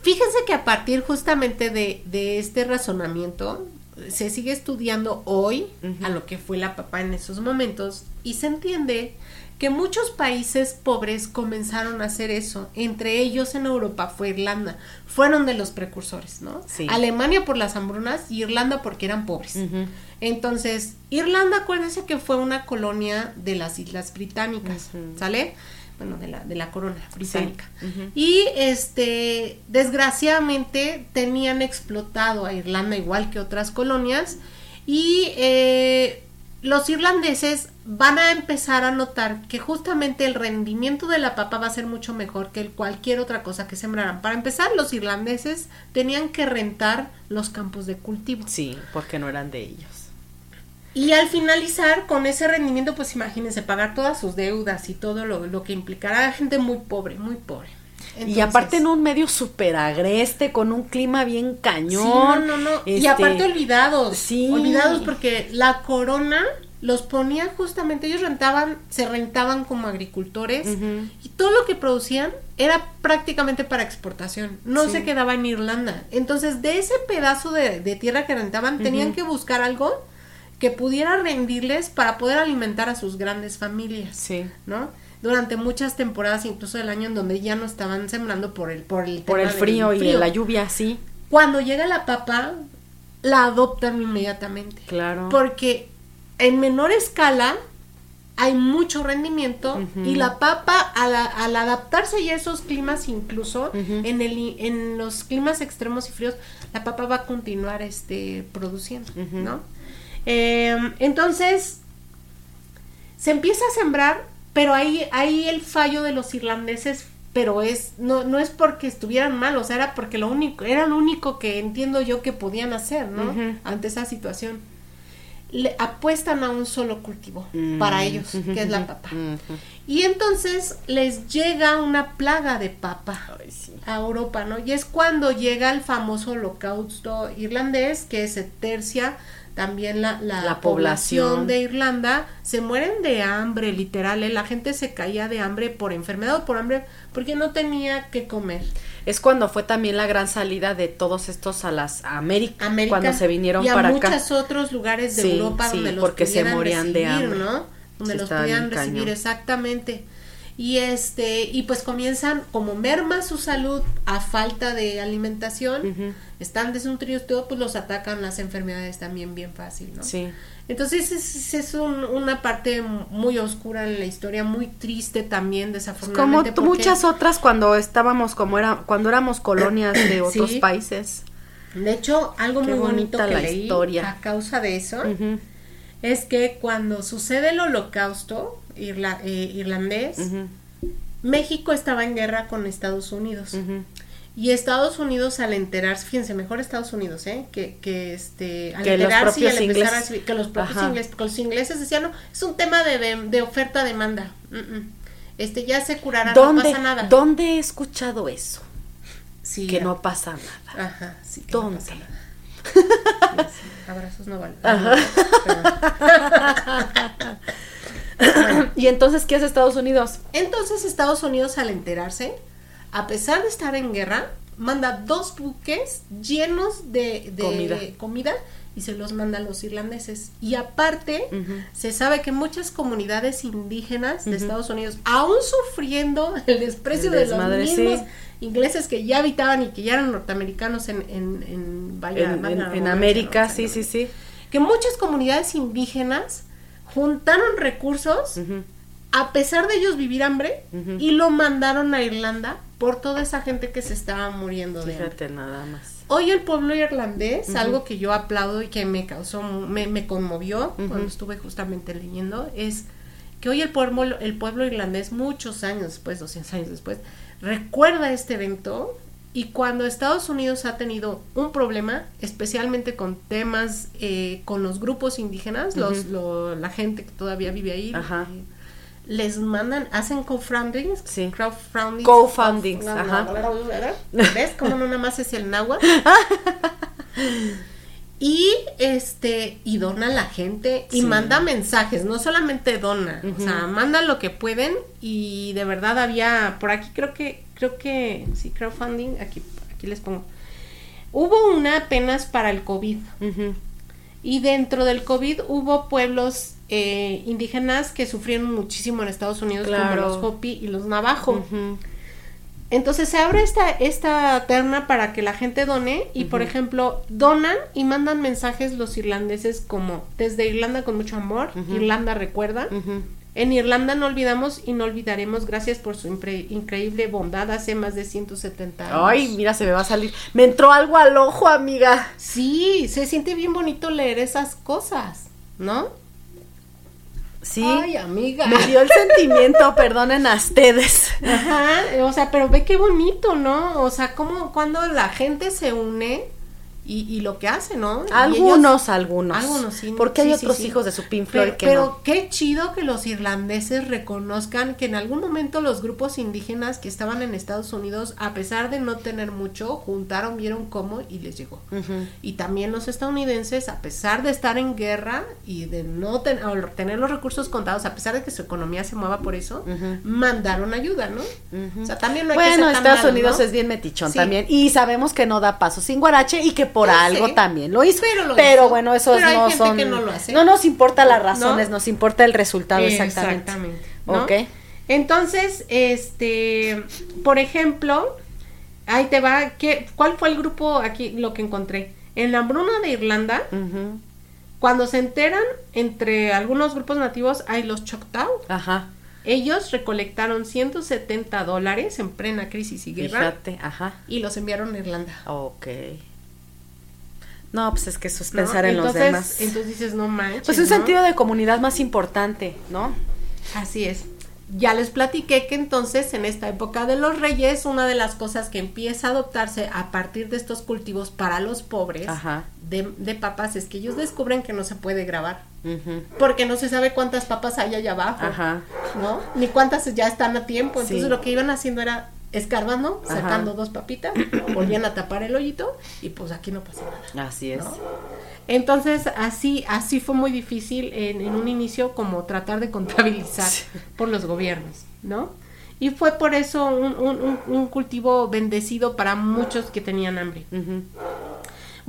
Fíjense que a partir justamente de, de este razonamiento se sigue estudiando hoy a lo que fue la papa en esos momentos y se entiende que muchos países pobres comenzaron a hacer eso. Entre ellos en Europa fue Irlanda. Fueron de los precursores, ¿no? Sí. Alemania por las hambrunas y Irlanda porque eran pobres. Entonces, Irlanda, acuérdense que fue una colonia de las Islas Británicas. ¿sale? Bueno, de la, de la corona británica. Y este, desgraciadamente tenían explotado a Irlanda igual que otras colonias y eh, los irlandeses van a empezar a notar que justamente el rendimiento de la papa va a ser mucho mejor que cualquier otra cosa que sembraran. Para empezar, los irlandeses tenían que rentar los campos de cultivo. Sí, porque no eran de ellos. Y al finalizar con ese rendimiento, pues imagínense, pagar todas sus deudas y todo lo, lo que implicará a gente muy pobre, muy pobre. Y aparte en un medio súper agreste, con un clima bien Sí, cañón. no, no, no. Y este, aparte olvidados. sí. Olvidados porque la corona los ponía justamente, ellos rentaban, se rentaban como agricultores y todo lo que producían era prácticamente para exportación. No Sí. se quedaba en Irlanda. Entonces, de ese pedazo de, de tierra que rentaban, tenían que buscar algo que pudiera rendirles para poder alimentar a sus grandes familias. Sí. ¿no? Durante muchas temporadas, incluso del año en donde ya no estaban sembrando por el por el, Por el frío, y la lluvia, sí. Cuando llega la papa, la adoptan inmediatamente. Claro. Porque en menor escala hay mucho rendimiento y la papa al, al adaptarse ya a esos climas incluso en el en los climas extremos y fríos la papa va a continuar este produciendo no Eh, entonces se empieza a sembrar pero ahí ahí el fallo de los irlandeses pero es no no es porque estuvieran mal o sea era porque lo único era lo único que entiendo yo que podían hacer no ante esa situación le apuestan a un solo cultivo Mm. para ellos, que es la papa. Y entonces les llega una plaga de papa Ay, sí. a Europa, ¿no? Y es cuando llega el famoso holocausto irlandés, que se tercia también la, la, La población. población. de Irlanda, se mueren de hambre, literal, ¿eh? la gente se caía de hambre por enfermedad o por hambre porque no tenía que comer. Es cuando fue también la gran salida de todos estos a las a América, América cuando se vinieron y a para acá. muchos otros lugares de Sí, Europa sí, donde los porque se morían de recibir, hambre. ¿no? Donde Sí, los bien recibir cañón. exactamente. Y este y pues comienzan como merma su salud a falta de alimentación, están desnutridos todo, pues los atacan las enfermedades también bien fácil, ¿no? Sí. Entonces es, es un- una parte muy oscura en la historia, muy triste también Como desafortunadamente. porque- muchas otras cuando estábamos como era cuando éramos colonias de otros Sí. países. De hecho, algo Qué muy bonito que la leí historia. a causa de eso es que cuando sucede el holocausto irla- eh, irlandés, México estaba en guerra con Estados Unidos. Y Estados Unidos al enterarse, fíjense, mejor Estados Unidos, ¿eh? Que, que este, al Que los enterarse y al empezar a recibir- que los propios Ajá. ingleses, porque los ingleses decían, no, es un tema de, de, de oferta-demanda. Este, ya se curará, ¿Dónde, no pasa nada. ¿Dónde he escuchado eso? Sí, Que ya. no pasa nada. Ajá, sí. que no ¿Dónde? pasa nada. Abrazos no valen. ¿Y entonces qué hace Estados Unidos? Entonces Estados Unidos al enterarse, a pesar de estar en guerra, manda dos buques llenos de, de Comida. comida y se los manda a los irlandeses. Y aparte, se sabe que muchas comunidades indígenas de Estados Unidos, aún sufriendo el desprecio El de los mismos sí. ingleses que ya habitaban y que ya eran norteamericanos en, en, en, vaya, En, América, ¿no? sí, sí, sí. Que muchas comunidades indígenas juntaron recursos a pesar de ellos vivir hambre y lo mandaron a Irlanda por toda esa gente que se estaba muriendo de hambre. Fíjate nada más. Hoy el pueblo irlandés, algo que yo aplaudo y que me causó, me, me conmovió cuando estuve justamente leyendo, es que hoy el pueblo, el pueblo irlandés, muchos años después, 200 años después, recuerda este evento y cuando Estados Unidos ha tenido un problema, especialmente con temas, eh, con los grupos indígenas, los, lo- la gente que todavía vive ahí, Ajá. eh, les mandan, hacen co-fundings, Sí. crowdfundings, Co-fundings, no, no, ajá. ¿Ves cómo no nada más es el náhuatl? Y este, y dona la gente y Sí. manda mensajes, no solamente dona, o sea, manda lo que pueden y de verdad había, por aquí creo que, creo que, sí, crowdfunding, aquí, aquí les pongo. Hubo una apenas para el COVID y dentro del COVID hubo pueblos eh, indígenas que sufrieron muchísimo en Estados Unidos Claro. como los Hopi y los Navajo. Entonces se abre esta, esta terna para que la gente done y, por ejemplo, donan y mandan mensajes los irlandeses como desde Irlanda con mucho amor. Irlanda recuerda. En Irlanda no olvidamos y no olvidaremos, gracias por su increíble bondad hace más de 170 años. Ay, mira, se me va a salir. Me entró algo al ojo, amiga. Sí, se siente bien bonito leer esas cosas, ¿no? Sí. Ay, amiga. Me dio el sentimiento, perdonen a ustedes. Ajá, o sea, pero ve qué bonito, ¿no? O sea, como cuando la gente se une y, y lo que hace, ¿no? Algunos, ellos- algunos. Algunos, sí. Porque hay sí, sí, otros sí. hijos de su Pink Floyd Pero, que pero no. qué chido que los irlandeses reconozcan que en algún momento los grupos indígenas que estaban en Estados Unidos, a pesar de no tener mucho, juntaron, vieron cómo y les llegó. Y también los estadounidenses, a pesar de estar en guerra y de no ten- tener los recursos contados, a pesar de que su economía se mueva por eso, mandaron ayuda, ¿no? O sea, también no hay que Bueno, ser tan Estados Unidos ¿no? es bien metichón también. Y sabemos que no da paso sin guarache y que por Ya algo sé. también lo hizo. Pero lo Pero hizo. bueno, esos Pero hay no gente son. que no lo hace. No nos importa las ¿No? razones, nos importa el resultado exactamente. ¿no? Ok. Entonces, este, por ejemplo, ahí te va, ¿qué, ¿cuál fue el grupo aquí, lo que encontré? En la hambruna de Irlanda, cuando se enteran entre algunos grupos nativos, hay los Choctaw. Ajá. Ellos recolectaron 170 dólares en plena crisis y guerra Fíjate, ajá. y los enviaron a Irlanda. Ok. No, pues es que eso es ¿no? pensar en los demás. Entonces dices, no manches. Pues un ¿no? sentido de comunidad más importante, ¿no? Así es. Ya les platiqué que entonces en esta época de los reyes, una de las cosas que empieza a adoptarse a partir de estos cultivos para los pobres Ajá. de, de papas es que ellos descubren que no se puede grabar. Ujú. Porque no se sabe cuántas papas hay allá abajo, Ajá. ¿no? Ni cuántas ya están a tiempo. Entonces Sí. lo que iban haciendo era escarbando, Ajá. sacando dos papitas, volvían a tapar el hoyito y pues aquí no pasa nada. Así es. ¿no? Entonces, así, así fue muy difícil en, en un inicio como tratar de contabilizar Sí. por los gobiernos, ¿no? Y fue por eso un, un- cultivo bendecido para muchos que tenían hambre.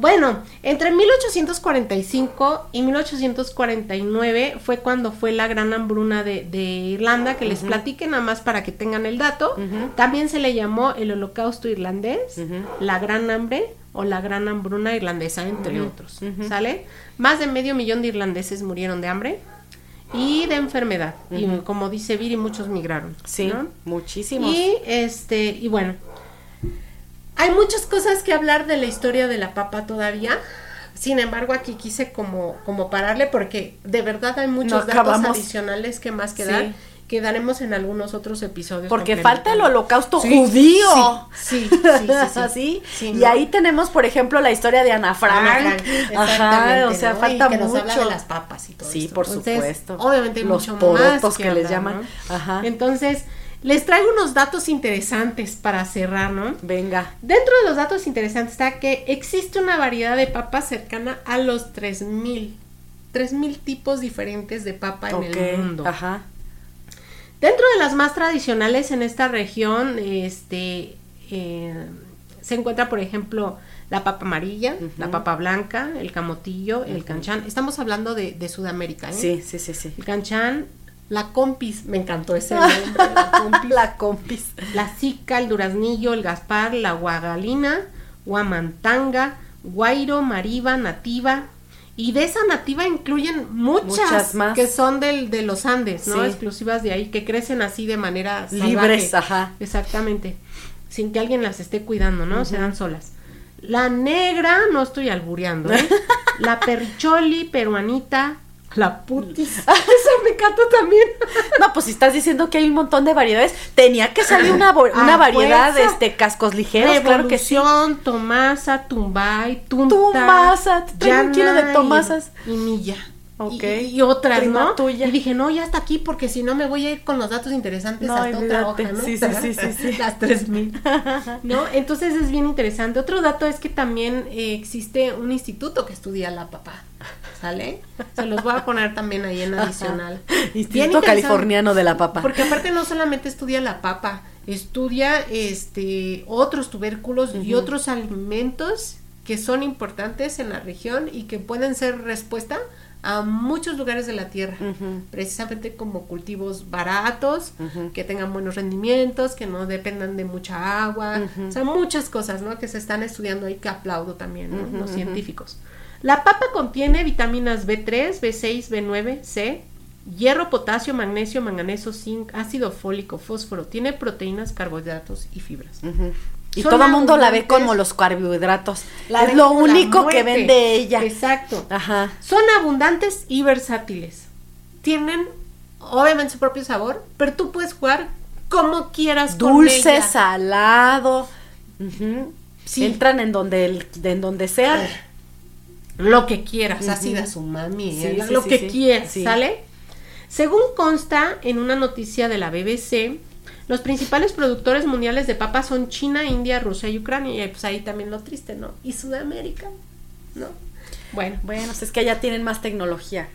Bueno, entre 1845 y 1849 fue cuando fue la gran hambruna de, de Irlanda, que les platique nada más para que tengan el dato. También se le llamó el holocausto irlandés, la gran hambre o la gran hambruna irlandesa, entre otros. ¿Sale? Más de medio millón de irlandeses murieron de hambre y de enfermedad. Y como dice Viri, muchos migraron. Sí, ¿no? muchísimos. Y este, y bueno, hay muchas cosas que hablar de la historia de la papa todavía. Sin embargo, aquí quise como, como pararle porque de verdad hay muchos datos acabamos. adicionales que más que Sí. dar que daremos en algunos otros episodios. Porque falta el holocausto judío. Sí, sí, sí. sí, sí y ahí tenemos, por ejemplo, la historia de Ana Frank. Ajá, o sea, falta que mucho. Nos habla de las papas y todo Sí, por supuesto. Obviamente Los mucho que, que les llaman. Ajá. Entonces, les traigo unos datos interesantes para cerrar, ¿no? Venga. Dentro de los datos interesantes está que existe una variedad de papas cercana a los 3000. 3000 tipos diferentes de papa en el mundo. Ajá. Dentro de las más tradicionales en esta región, este, eh, se encuentra, por ejemplo, la papa amarilla, la papa blanca, el camotillo, el canchán. Estamos hablando de, Sudamérica, ¿eh? Sí, sí, sí, sí. El canchán, la compis, me encantó ese nombre, la compis. la compis. La zica, el duraznillo, el gaspar, la guagalina, guamantanga, guairo, mariba, nativa, y de esa nativa incluyen muchas, más. que son del, de los Andes, ¿no? Exclusivas de ahí, que crecen así de manera libres, ajá. Exactamente. Sin que alguien las esté cuidando, ¿no? Se dan solas. La negra, no estoy albureando, ¿eh? La perricholi peruanita, la putis. Eso me encanta también. No, pues si estás diciendo que hay un montón de variedades, tenía que salir una, una variedad de este cascos ligeros, claro que sí. Tomasa, Tumbay, Tunta, Tomasa, un kilo de tomasas y Milla. Ok. Y, otras, ¿no? Tuya. Y dije, no, ya está aquí porque si no me voy a ir con los datos interesantes hasta otra hoja, ¿no? Sí, sí, sí, sí, sí. Las tres mil. ¿No? Entonces es bien interesante. Otro dato es que también eh, existe un instituto que estudia la papá. ¿Sale? Se los voy a poner también ahí en adicional. Instituto Californiano de la Papa. Porque aparte no solamente estudia la papa, estudia este otros tubérculos y otros alimentos que son importantes en la región y que pueden ser respuesta a muchos lugares de la tierra, precisamente como cultivos baratos, que tengan buenos rendimientos, que no dependan de mucha agua, o sea, muchas cosas, ¿no? Que se están estudiando ahí que aplaudo también, ¿no? Los científicos. La papa contiene vitaminas B3, B6, B9, C, hierro, potasio, magnesio, manganeso, zinc, ácido fólico, fósforo. Tiene proteínas, carbohidratos y fibras. Y todo el mundo la ve como los carbohidratos. es lo único que ven de ella. Exacto. Ajá. Son abundantes y versátiles. Tienen, obviamente, su propio sabor, pero tú puedes jugar como quieras Dulce, con ella. salado. sí. Entran en donde, en donde sea lo que quieras, así de su mami, ¿eh? lo que quieras, ¿sale? Según consta en una noticia de la BBC, los principales productores mundiales de papas son China, India, Rusia y Ucrania, y pues ahí también lo triste, ¿no? Y Sudamérica, ¿no? Bueno, bueno, es que allá tienen más tecnología.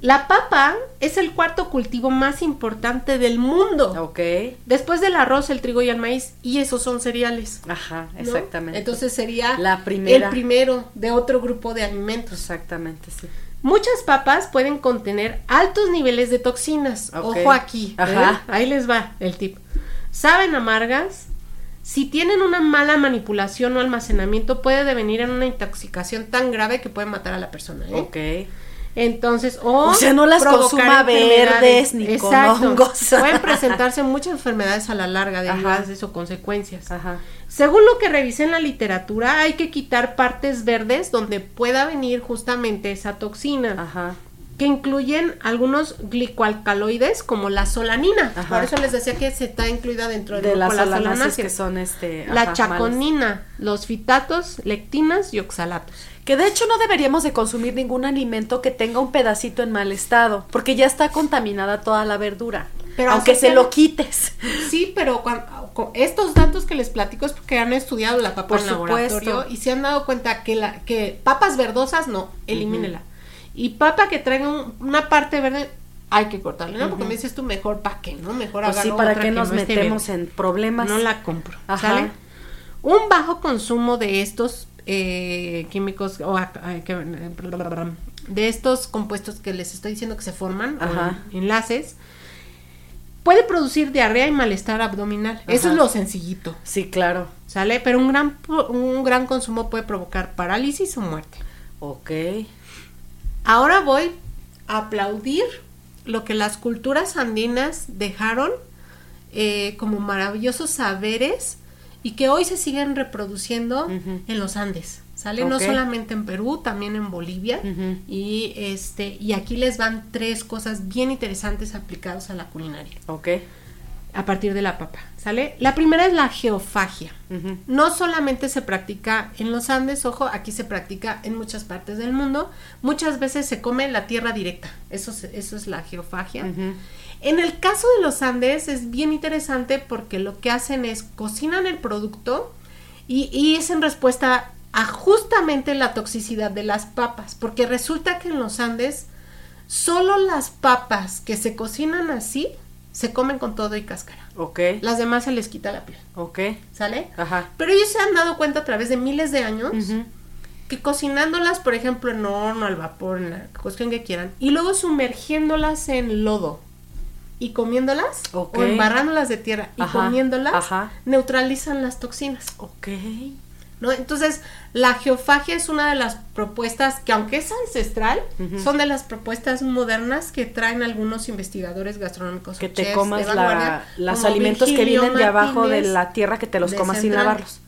La papa es el cuarto cultivo más importante del mundo. Ok. Después del arroz, el trigo y el maíz. Y esos son cereales. Ajá, exactamente. Entonces sería la primera. el primero de otro grupo de alimentos. Exactamente, sí. Muchas papas pueden contener altos niveles de toxinas. Ojo aquí. ¿eh? Ajá. Ahí les va el tip. Saben amargas. Si tienen una mala manipulación o almacenamiento, puede devenir en una intoxicación tan grave que puede matar a la persona. ¿eh? Ok. Entonces, o, sea, no las consuma verdes ni Exacto. con hongos. Pueden presentarse muchas enfermedades a la larga derivadas de eso, consecuencias. Ajá. Según lo que revisé en la literatura, hay que quitar partes verdes donde pueda venir justamente esa toxina. Ajá. Que incluyen algunos glicoalcaloides como la solanina. Por eso les decía que se está incluida dentro de, de las solanas que son este la chaconina, los fitatos, lectinas y oxalatos. Que de hecho no deberíamos de consumir ningún alimento que tenga un pedacito en mal estado, porque ya está contaminada toda la verdura. Pero aunque se lo quites. Sí, pero estos datos que les platico es porque han estudiado la papa en laboratorio y se han dado cuenta que la que papas verdosas no, elimínela. Y papa que traiga una parte verde hay que cortarla, ¿no? Porque me dices tú mejor para qué, ¿no? Mejor pues sí, para qué nos metemos en problemas. No la compro. ¿Sale? Un bajo consumo de estos eh, químicos o de estos compuestos que les estoy diciendo que se forman, enlaces, puede producir diarrea y malestar abdominal. Eso es lo sencillito. Sí, claro. ¿Sale? Pero un gran, un gran consumo puede provocar parálisis o muerte. Ok. Ahora voy a aplaudir lo que las culturas andinas dejaron eh, como maravillosos saberes y que hoy se siguen reproduciendo en los Andes, ¿Sale? No solamente en Perú, también en Bolivia. Y este, y aquí les van tres cosas bien interesantes aplicadas a la culinaria. Ok. A partir de la papa. ¿Sale? La primera es la geofagia. No solamente se practica en los Andes, ojo, aquí se practica en muchas partes del mundo. Muchas veces se come la tierra directa. Eso, se- eso es la geofagia. En el caso de los Andes es bien interesante porque lo que hacen es cocinan el producto y, y es en respuesta a justamente la toxicidad de las papas. Porque resulta que en los Andes solo las papas que se cocinan así se comen con todo y cáscara. Ok. Las demás se les quita la piel. Ok. ¿Sale? Ajá. Pero ellos se han dado cuenta a través de miles de años que cocinándolas, por ejemplo, en horno, al vapor, en la cuestión que quieran, y luego sumergiéndolas en lodo y comiéndolas, Ok. o embarrándolas de tierra y Ajá, comiéndolas, ajá. neutralizan las toxinas. Ok. ¿no? Entonces, la geofagia es una de las propuestas que, aunque es ancestral, son de las propuestas modernas que traen algunos investigadores gastronómicos. Que te chefs comas de la, vanguardia, los alimentos que vienen de abajo de la tierra que te los comas sin lavarlos.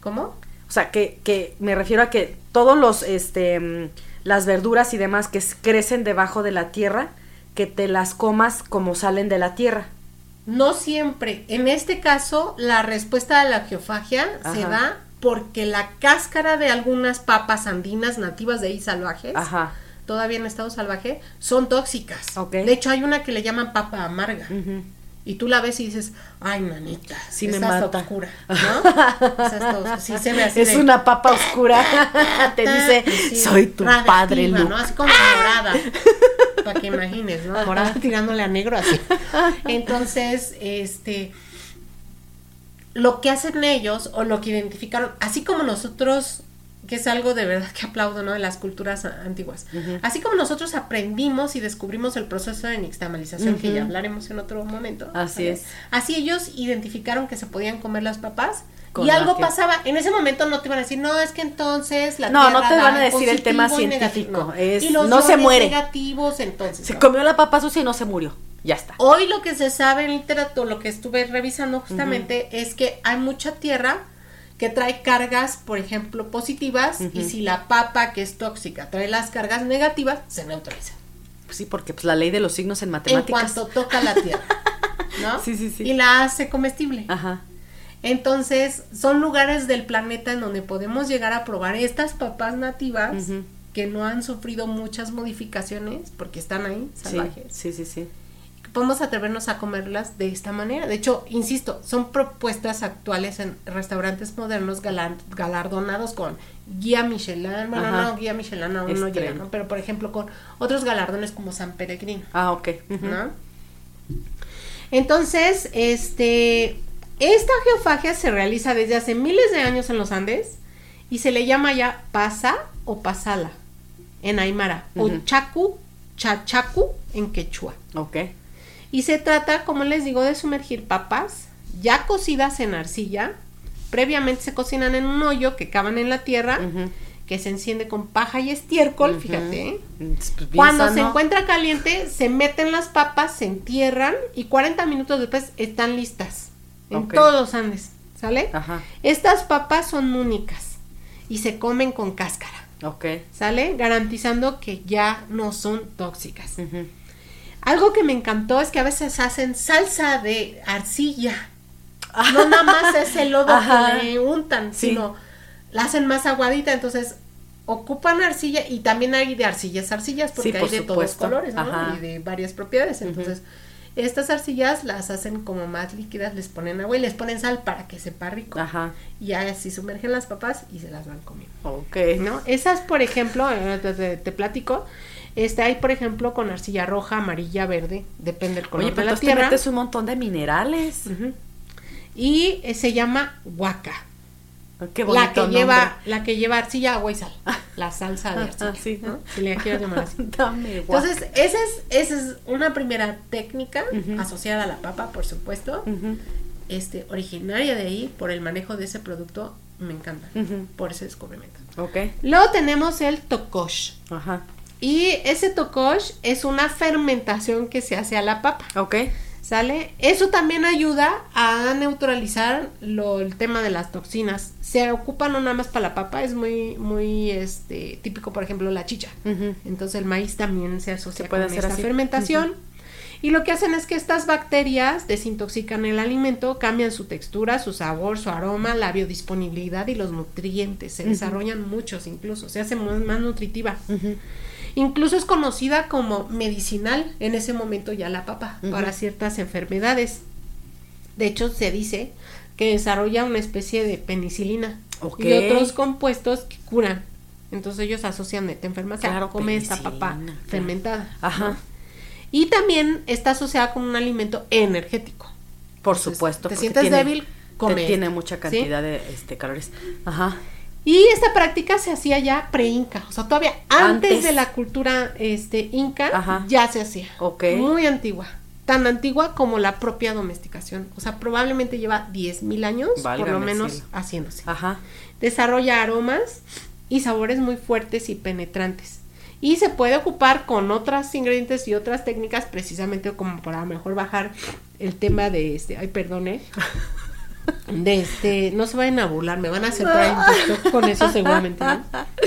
¿Cómo? O sea, que, que me refiero a que todos los, este, mm, las verduras y demás que crecen debajo de la tierra, que te las comas como salen de la tierra. No siempre. En este caso, la respuesta a la geofagia se da porque la cáscara de algunas papas andinas nativas de ahí salvajes, Ajá. todavía en estado salvaje, son tóxicas. De hecho, hay una que le llaman papa amarga. Y tú la ves y dices, ay, nanita, Sí me mata. oscura, ¿no? Esa está oscura. Sí se ve así Es de- una papa oscura. te dice, Sí, soy tu padre. ¿no? Así como morada. Para que imagines, ¿no? Morada tirándole a negro así. Entonces, este. Lo que hacen ellos, o lo que identificaron, así como nosotros, que es algo de verdad que aplaudo, ¿no? De las culturas antiguas. Así como nosotros aprendimos y descubrimos el proceso de nixtamalización, que Ujú. ya hablaremos en otro momento. Así es. Así ellos identificaron que se podían comer las papas. Con y algo que- pasaba. En ese momento no te iban a decir, no, es que entonces la No, no te van a decir el tema positivo y negativo". científico, No. es- y los no se muere. negativos, entonces. Se ¿no? comió la papa sucia y no se murió. Ya está. Hoy lo que se sabe en literatura, lo que estuve revisando justamente, es que hay mucha tierra que trae cargas, por ejemplo, positivas, y si la papa que es tóxica trae las cargas negativas, se neutraliza. Pues sí, porque pues la ley de los signos en En matemáticas. cuanto toca la tierra. ¿No? Sí, sí, sí. Y la hace comestible. Ajá. Entonces, son lugares del planeta en donde podemos llegar a probar estas papas nativas que no han sufrido muchas modificaciones porque están ahí, Sí, salvajes. sí, sí, sí. Podemos atrevernos a comerlas de esta manera. De hecho, insisto, son propuestas actuales en restaurantes modernos galar- galardonados con guía Michelin. Bueno, Ajá. no, guía Michelin aún no llega, ¿no? Pero, por ejemplo, con otros galardones como San Peregrino. Ah, ok. ¿no? Entonces, este, esta geofagia se realiza desde hace miles de años en los Andes y se le llama ya pasa o pasala en Aymara Ujú. o chacu, chachacu en quechua. Ok. Y se trata, como les digo, de sumergir papas ya cocidas en arcilla. Previamente se cocinan en un hoyo que cavan en la tierra, que se enciende con paja y estiércol, fíjate. ¿eh? Cuando se encuentra caliente, se meten las papas, se entierran y 40 minutos después están listas en todos los Andes, ¿sale? Ajá. Estas papas son únicas y se comen con cáscara, Ok. ¿sale? Garantizando que ya no son tóxicas. Algo que me encantó es que a veces hacen salsa de arcilla. No nada más es el lodo Ajá. que le untan, Sí. sino la hacen más aguadita, entonces ocupan arcilla y también hay de arcillas arcillas porque Sí, hay de todos colores ¿no? Ajá. y de varias propiedades entonces estas arcillas las hacen como más líquidas les ponen agua y les ponen sal para que sepa rico Ajá. y así sumergen las papas y se las van comiendo Ok. ¿no? esas por ejemplo eh, te- te platico este hay por ejemplo con arcilla roja amarilla verde depende del color Oye, de pero la entonces te tierra metes un montón de minerales. Y eh, se llama huaca Qué bonito la que nombre. lleva la que lleva arcilla agua y sal la salsa de Ah, arcilla ah, sí. ¿no? si le quieres llamar así Dame guaca. entonces esa es esa es una primera técnica asociada a la papa por supuesto este originaria de ahí por el manejo de ese producto me encanta por ese descubrimiento Ok. luego tenemos el tokosh Ajá. Y ese tokosh es una fermentación que se hace a la papa Ok. ¿Sale? Eso también ayuda a neutralizar lo, el tema de las toxinas. Se ocupa no nada más para la papa, es muy, muy este, típico, por ejemplo, la chicha. Entonces el maíz también se asocia con esta fermentación. Y lo que hacen es que estas bacterias desintoxican el alimento, cambian su textura, su sabor, su aroma, la biodisponibilidad y los nutrientes. Se desarrollan muchos incluso, se hace más, más nutritiva. Incluso es conocida como medicinal en ese momento ya la papa para ciertas enfermedades. De hecho, se dice que desarrolla una especie de penicilina y otros compuestos que curan. Entonces ellos asocian, te enfermas, claro, come esta papa fermentada. Ajá. Y también está asociada con un alimento energético. Por supuesto. Te sientes débil, come. Tiene mucha cantidad de este, calorías. Ajá. Y esta práctica se hacía ya pre-inca, o sea, todavía antes, de la cultura este inca ya se hacía. Muy antigua, tan antigua como la propia domesticación. O sea, probablemente lleva 10.000 años por lo menos haciéndose. Ajá. Desarrolla aromas y sabores muy fuertes y penetrantes. Y se puede ocupar con otros ingredientes y otras técnicas precisamente como para mejor bajar el tema de este, ay, perdone. De este, no se vayan a burlar, me van a hacer con eso seguramente,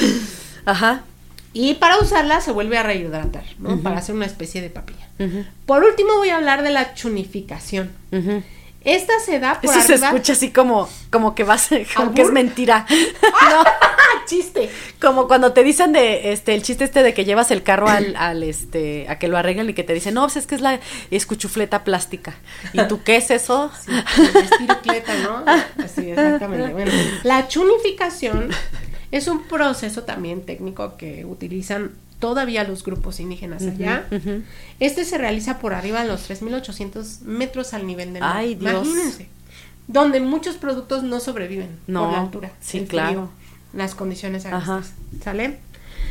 Ajá. Y para usarla se vuelve a rehidratar, ¿no? Para hacer una especie de papilla. Por último voy a hablar de la chunificación. Esta se da por Eso se escucha así como, como que vas, como que es mentira. no, chiste. Como cuando te dicen de, este, el chiste este de que llevas el carro al, al este, a que lo arreglen y que te dicen, no, pues es que es la escuchufleta plástica. ¿Y tú qué es eso? Sí, es ¿no? Así, exactamente. Bueno, la chunificación es un proceso también técnico que utilizan todavía los grupos indígenas allá. Este se realiza por arriba de los 3.800 metros al nivel del mar. Ay, Dios. Imagínense. Donde muchos productos no sobreviven por la altura. Sí, claro. las condiciones agrícolas. ¿Sale?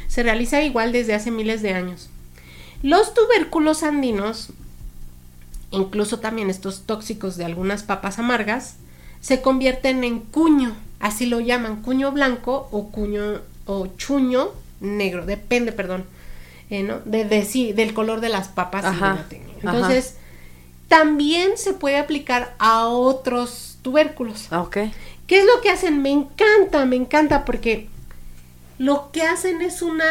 Se realiza igual desde hace miles de años. Los tubérculos andinos, incluso también estos tóxicos de algunas papas amargas, se convierten en cuño, así lo llaman, cuño blanco o cuño o chuño negro, depende, perdón, eh, ¿no? De, sí, del color de las papas Entonces, también se puede aplicar a otros tubérculos. Ah, ok. ¿Qué es lo que hacen? Me encanta, me encanta porque lo que hacen es una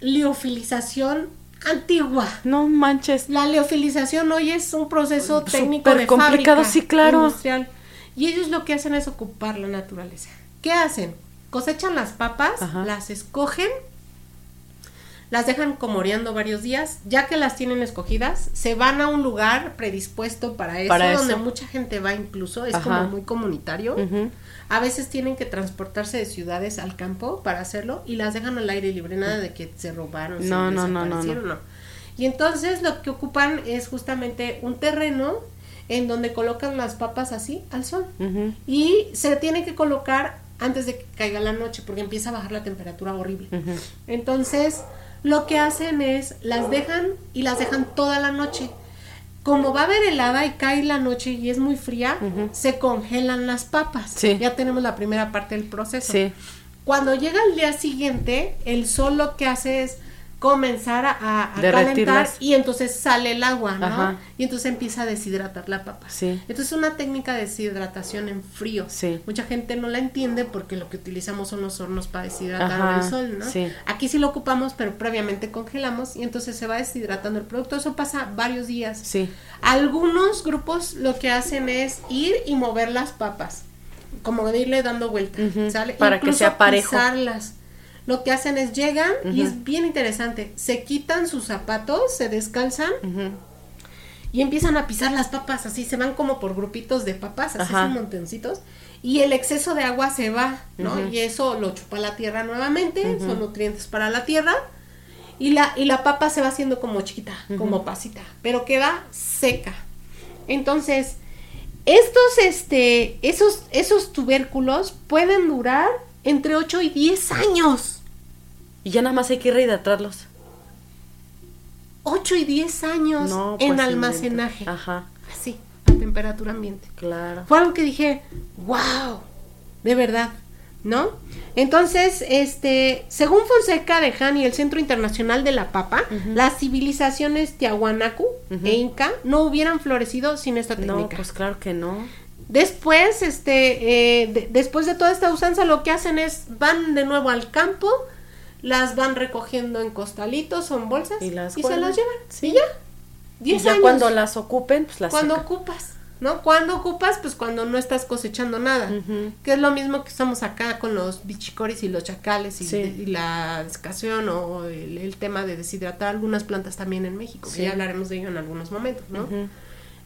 liofilización antigua. No manches. La liofilización hoy es un proceso técnico de complicado, sí, claro. Industrial. Y ellos lo que hacen es ocupar la naturaleza. ¿Qué hacen? Cosechan las papas, las escogen las dejan comoreando varios días, ya que las tienen escogidas, se van a un lugar predispuesto para eso, donde mucha gente va incluso, es como muy comunitario. A veces tienen que transportarse de ciudades al campo para hacerlo y las dejan al aire libre, nada de que se robaron, no, se no, no, no, no. Y entonces lo que ocupan es justamente un terreno en donde colocan las papas así al sol. Y se tiene que colocar antes de que caiga la noche porque empieza a bajar la temperatura horrible. Entonces, lo que hacen es las dejan y las dejan toda la noche. Como va a haber helada y cae la noche y es muy fría, se congelan las papas. Ya tenemos la primera parte del proceso. Cuando llega el día siguiente, el sol lo que hace es comenzar a, calentar y entonces sale el agua, ¿no? Y entonces empieza a deshidratar la papa. Sí. Entonces es una técnica de deshidratación en frío. Sí. Mucha gente no la entiende porque lo que utilizamos son los hornos para deshidratar el sol, ¿no? Sí. Aquí sí lo ocupamos, pero previamente congelamos y entonces se va deshidratando el producto. Eso pasa varios días. Sí. Algunos grupos lo que hacen es ir y mover las papas, como de irle dando vuelta, ¿sale? Para que sea parejo lo que hacen es llegan y es bien interesante, se quitan sus zapatos, se descalzan y empiezan a pisar las papas, así se van como por grupitos de papas, así son montoncitos y el exceso de agua se va, ¿no? Y eso lo chupa la tierra nuevamente, son nutrientes para la tierra y la, y la papa se va haciendo como chiquita, como pasita, pero queda seca. Entonces, estos, este, esos, esos tubérculos pueden durar entre 8 y 10 años. Y ya nada más hay que rehidratarlos. 8 y 10 años en pues, almacenaje. Ajá. Así, a temperatura ambiente. Claro. Fue algo que dije, wow, de verdad, ¿no? Entonces, este, según Fonseca de Han y el Centro Internacional de la Papa, las civilizaciones Tiahuanacu e Inca no hubieran florecido sin esta técnica. No, pues claro que no. Después, este, eh, después de toda esta usanza, lo que hacen es van de nuevo al campo, las van recogiendo en costalitos, son bolsas y, se las llevan. Sí. Y ya. y ya cuando las ocupen, pues las Cuando ocupas. ¿no? Cuando ocupas, pues cuando no estás cosechando nada, que es lo mismo que estamos acá con los bichicoris y los chacales y, la descasión o el, tema de deshidratar algunas plantas también en México, que ya hablaremos de ello en algunos momentos, ¿no?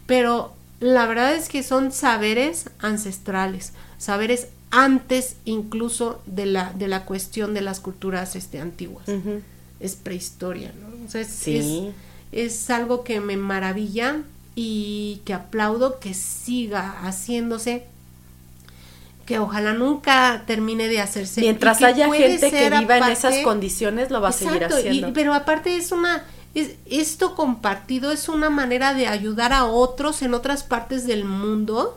Pero la verdad es que son saberes ancestrales, saberes antes incluso de la, de la cuestión de las culturas este, antiguas. Es prehistoria, ¿no? O sea, es, es algo que me maravilla y que aplaudo que siga haciéndose que ojalá nunca termine de hacerse. Mientras haya gente que viva en esas condiciones, lo va a seguir haciendo. pero aparte es una, es, esto compartido es una manera de ayudar a otros en otras partes del mundo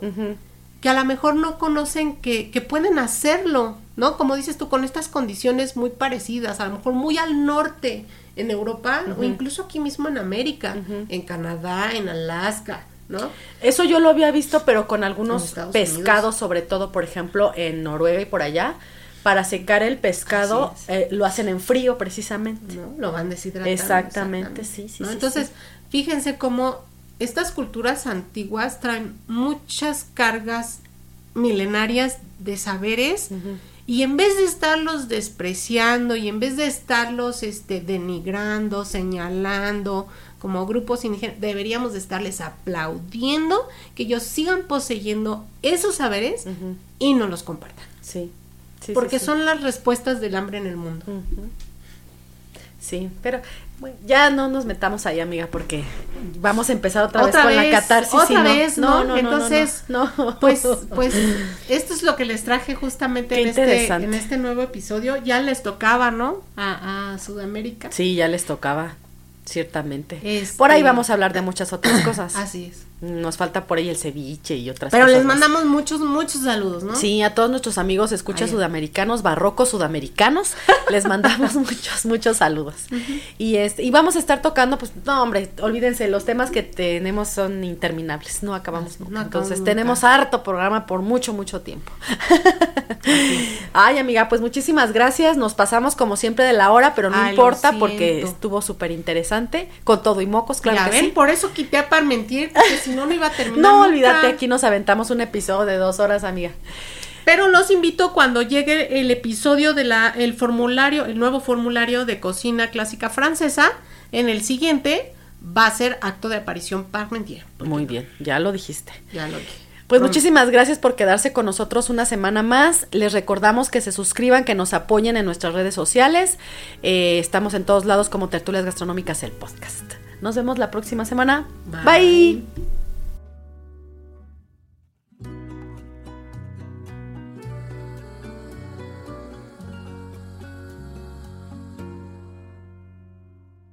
que a lo mejor no conocen que, que pueden hacerlo, ¿no? Como dices tú, con estas condiciones muy parecidas, a lo mejor muy al norte, en Europa o incluso aquí mismo en América, en Canadá, en Alaska, ¿no? Eso yo lo había visto, pero con algunos pescados, sobre todo, por ejemplo, en Noruega y por allá. Para secar el pescado eh, lo hacen en frío precisamente. ¿No? Lo van deshidratando. Exactamente, sí, sí, Entonces, fíjense cómo estas culturas antiguas traen muchas cargas milenarias de saberes y en vez de estarlos despreciando y en vez de estarlos este, denigrando, señalando como grupos indígenas, deberíamos de estarles aplaudiendo que ellos sigan poseyendo esos saberes y no los compartan. Sí. Porque son las respuestas del hambre en el mundo. Sí, pero ya no nos metamos ahí, amiga, porque vamos a empezar otra, vez con la catarsis. Otra vez, ¿no? no, Entonces, no, pues, pues, esto es lo que les traje justamente en este, en este nuevo episodio. Ya les tocaba, ¿no? A, a Sudamérica. Sí, ya les tocaba, ciertamente. Por ahí este vamos a hablar de muchas otras cosas. Así es. Nos falta por ahí el ceviche y otras cosas. Pero les mandamos muchos, muchos saludos, ¿no? Sí, a todos nuestros amigos escucha sudamericanos, barrocos sudamericanos, les mandamos muchos, muchos saludos. Y este, y vamos a estar tocando, pues, no, hombre, olvídense, los temas que tenemos son interminables, no acabamos nunca. Entonces, tenemos harto programa por mucho, mucho tiempo. Ay, amiga, pues muchísimas gracias. Nos pasamos como siempre de la hora, pero no importa porque estuvo súper interesante, con todo y mocos, claro que sí. Por eso quité a Parmentier, porque si no, no iba a terminar. No, olvídate, aquí nos aventamos un episodio de dos horas, amiga. Pero los invito cuando llegue el episodio de la, el formulario, el nuevo formulario de cocina clásica francesa, en el siguiente va a ser acto de aparición Parmentier. Muy bien, ya lo dijiste. Ya lo dije. Pues muchísimas gracias por quedarse con nosotros una semana más. Les recordamos que se suscriban, que nos apoyen en nuestras redes sociales. Eh, estamos en todos lados como Tertulias Gastronómicas, el podcast. Nos vemos la próxima semana. Bye.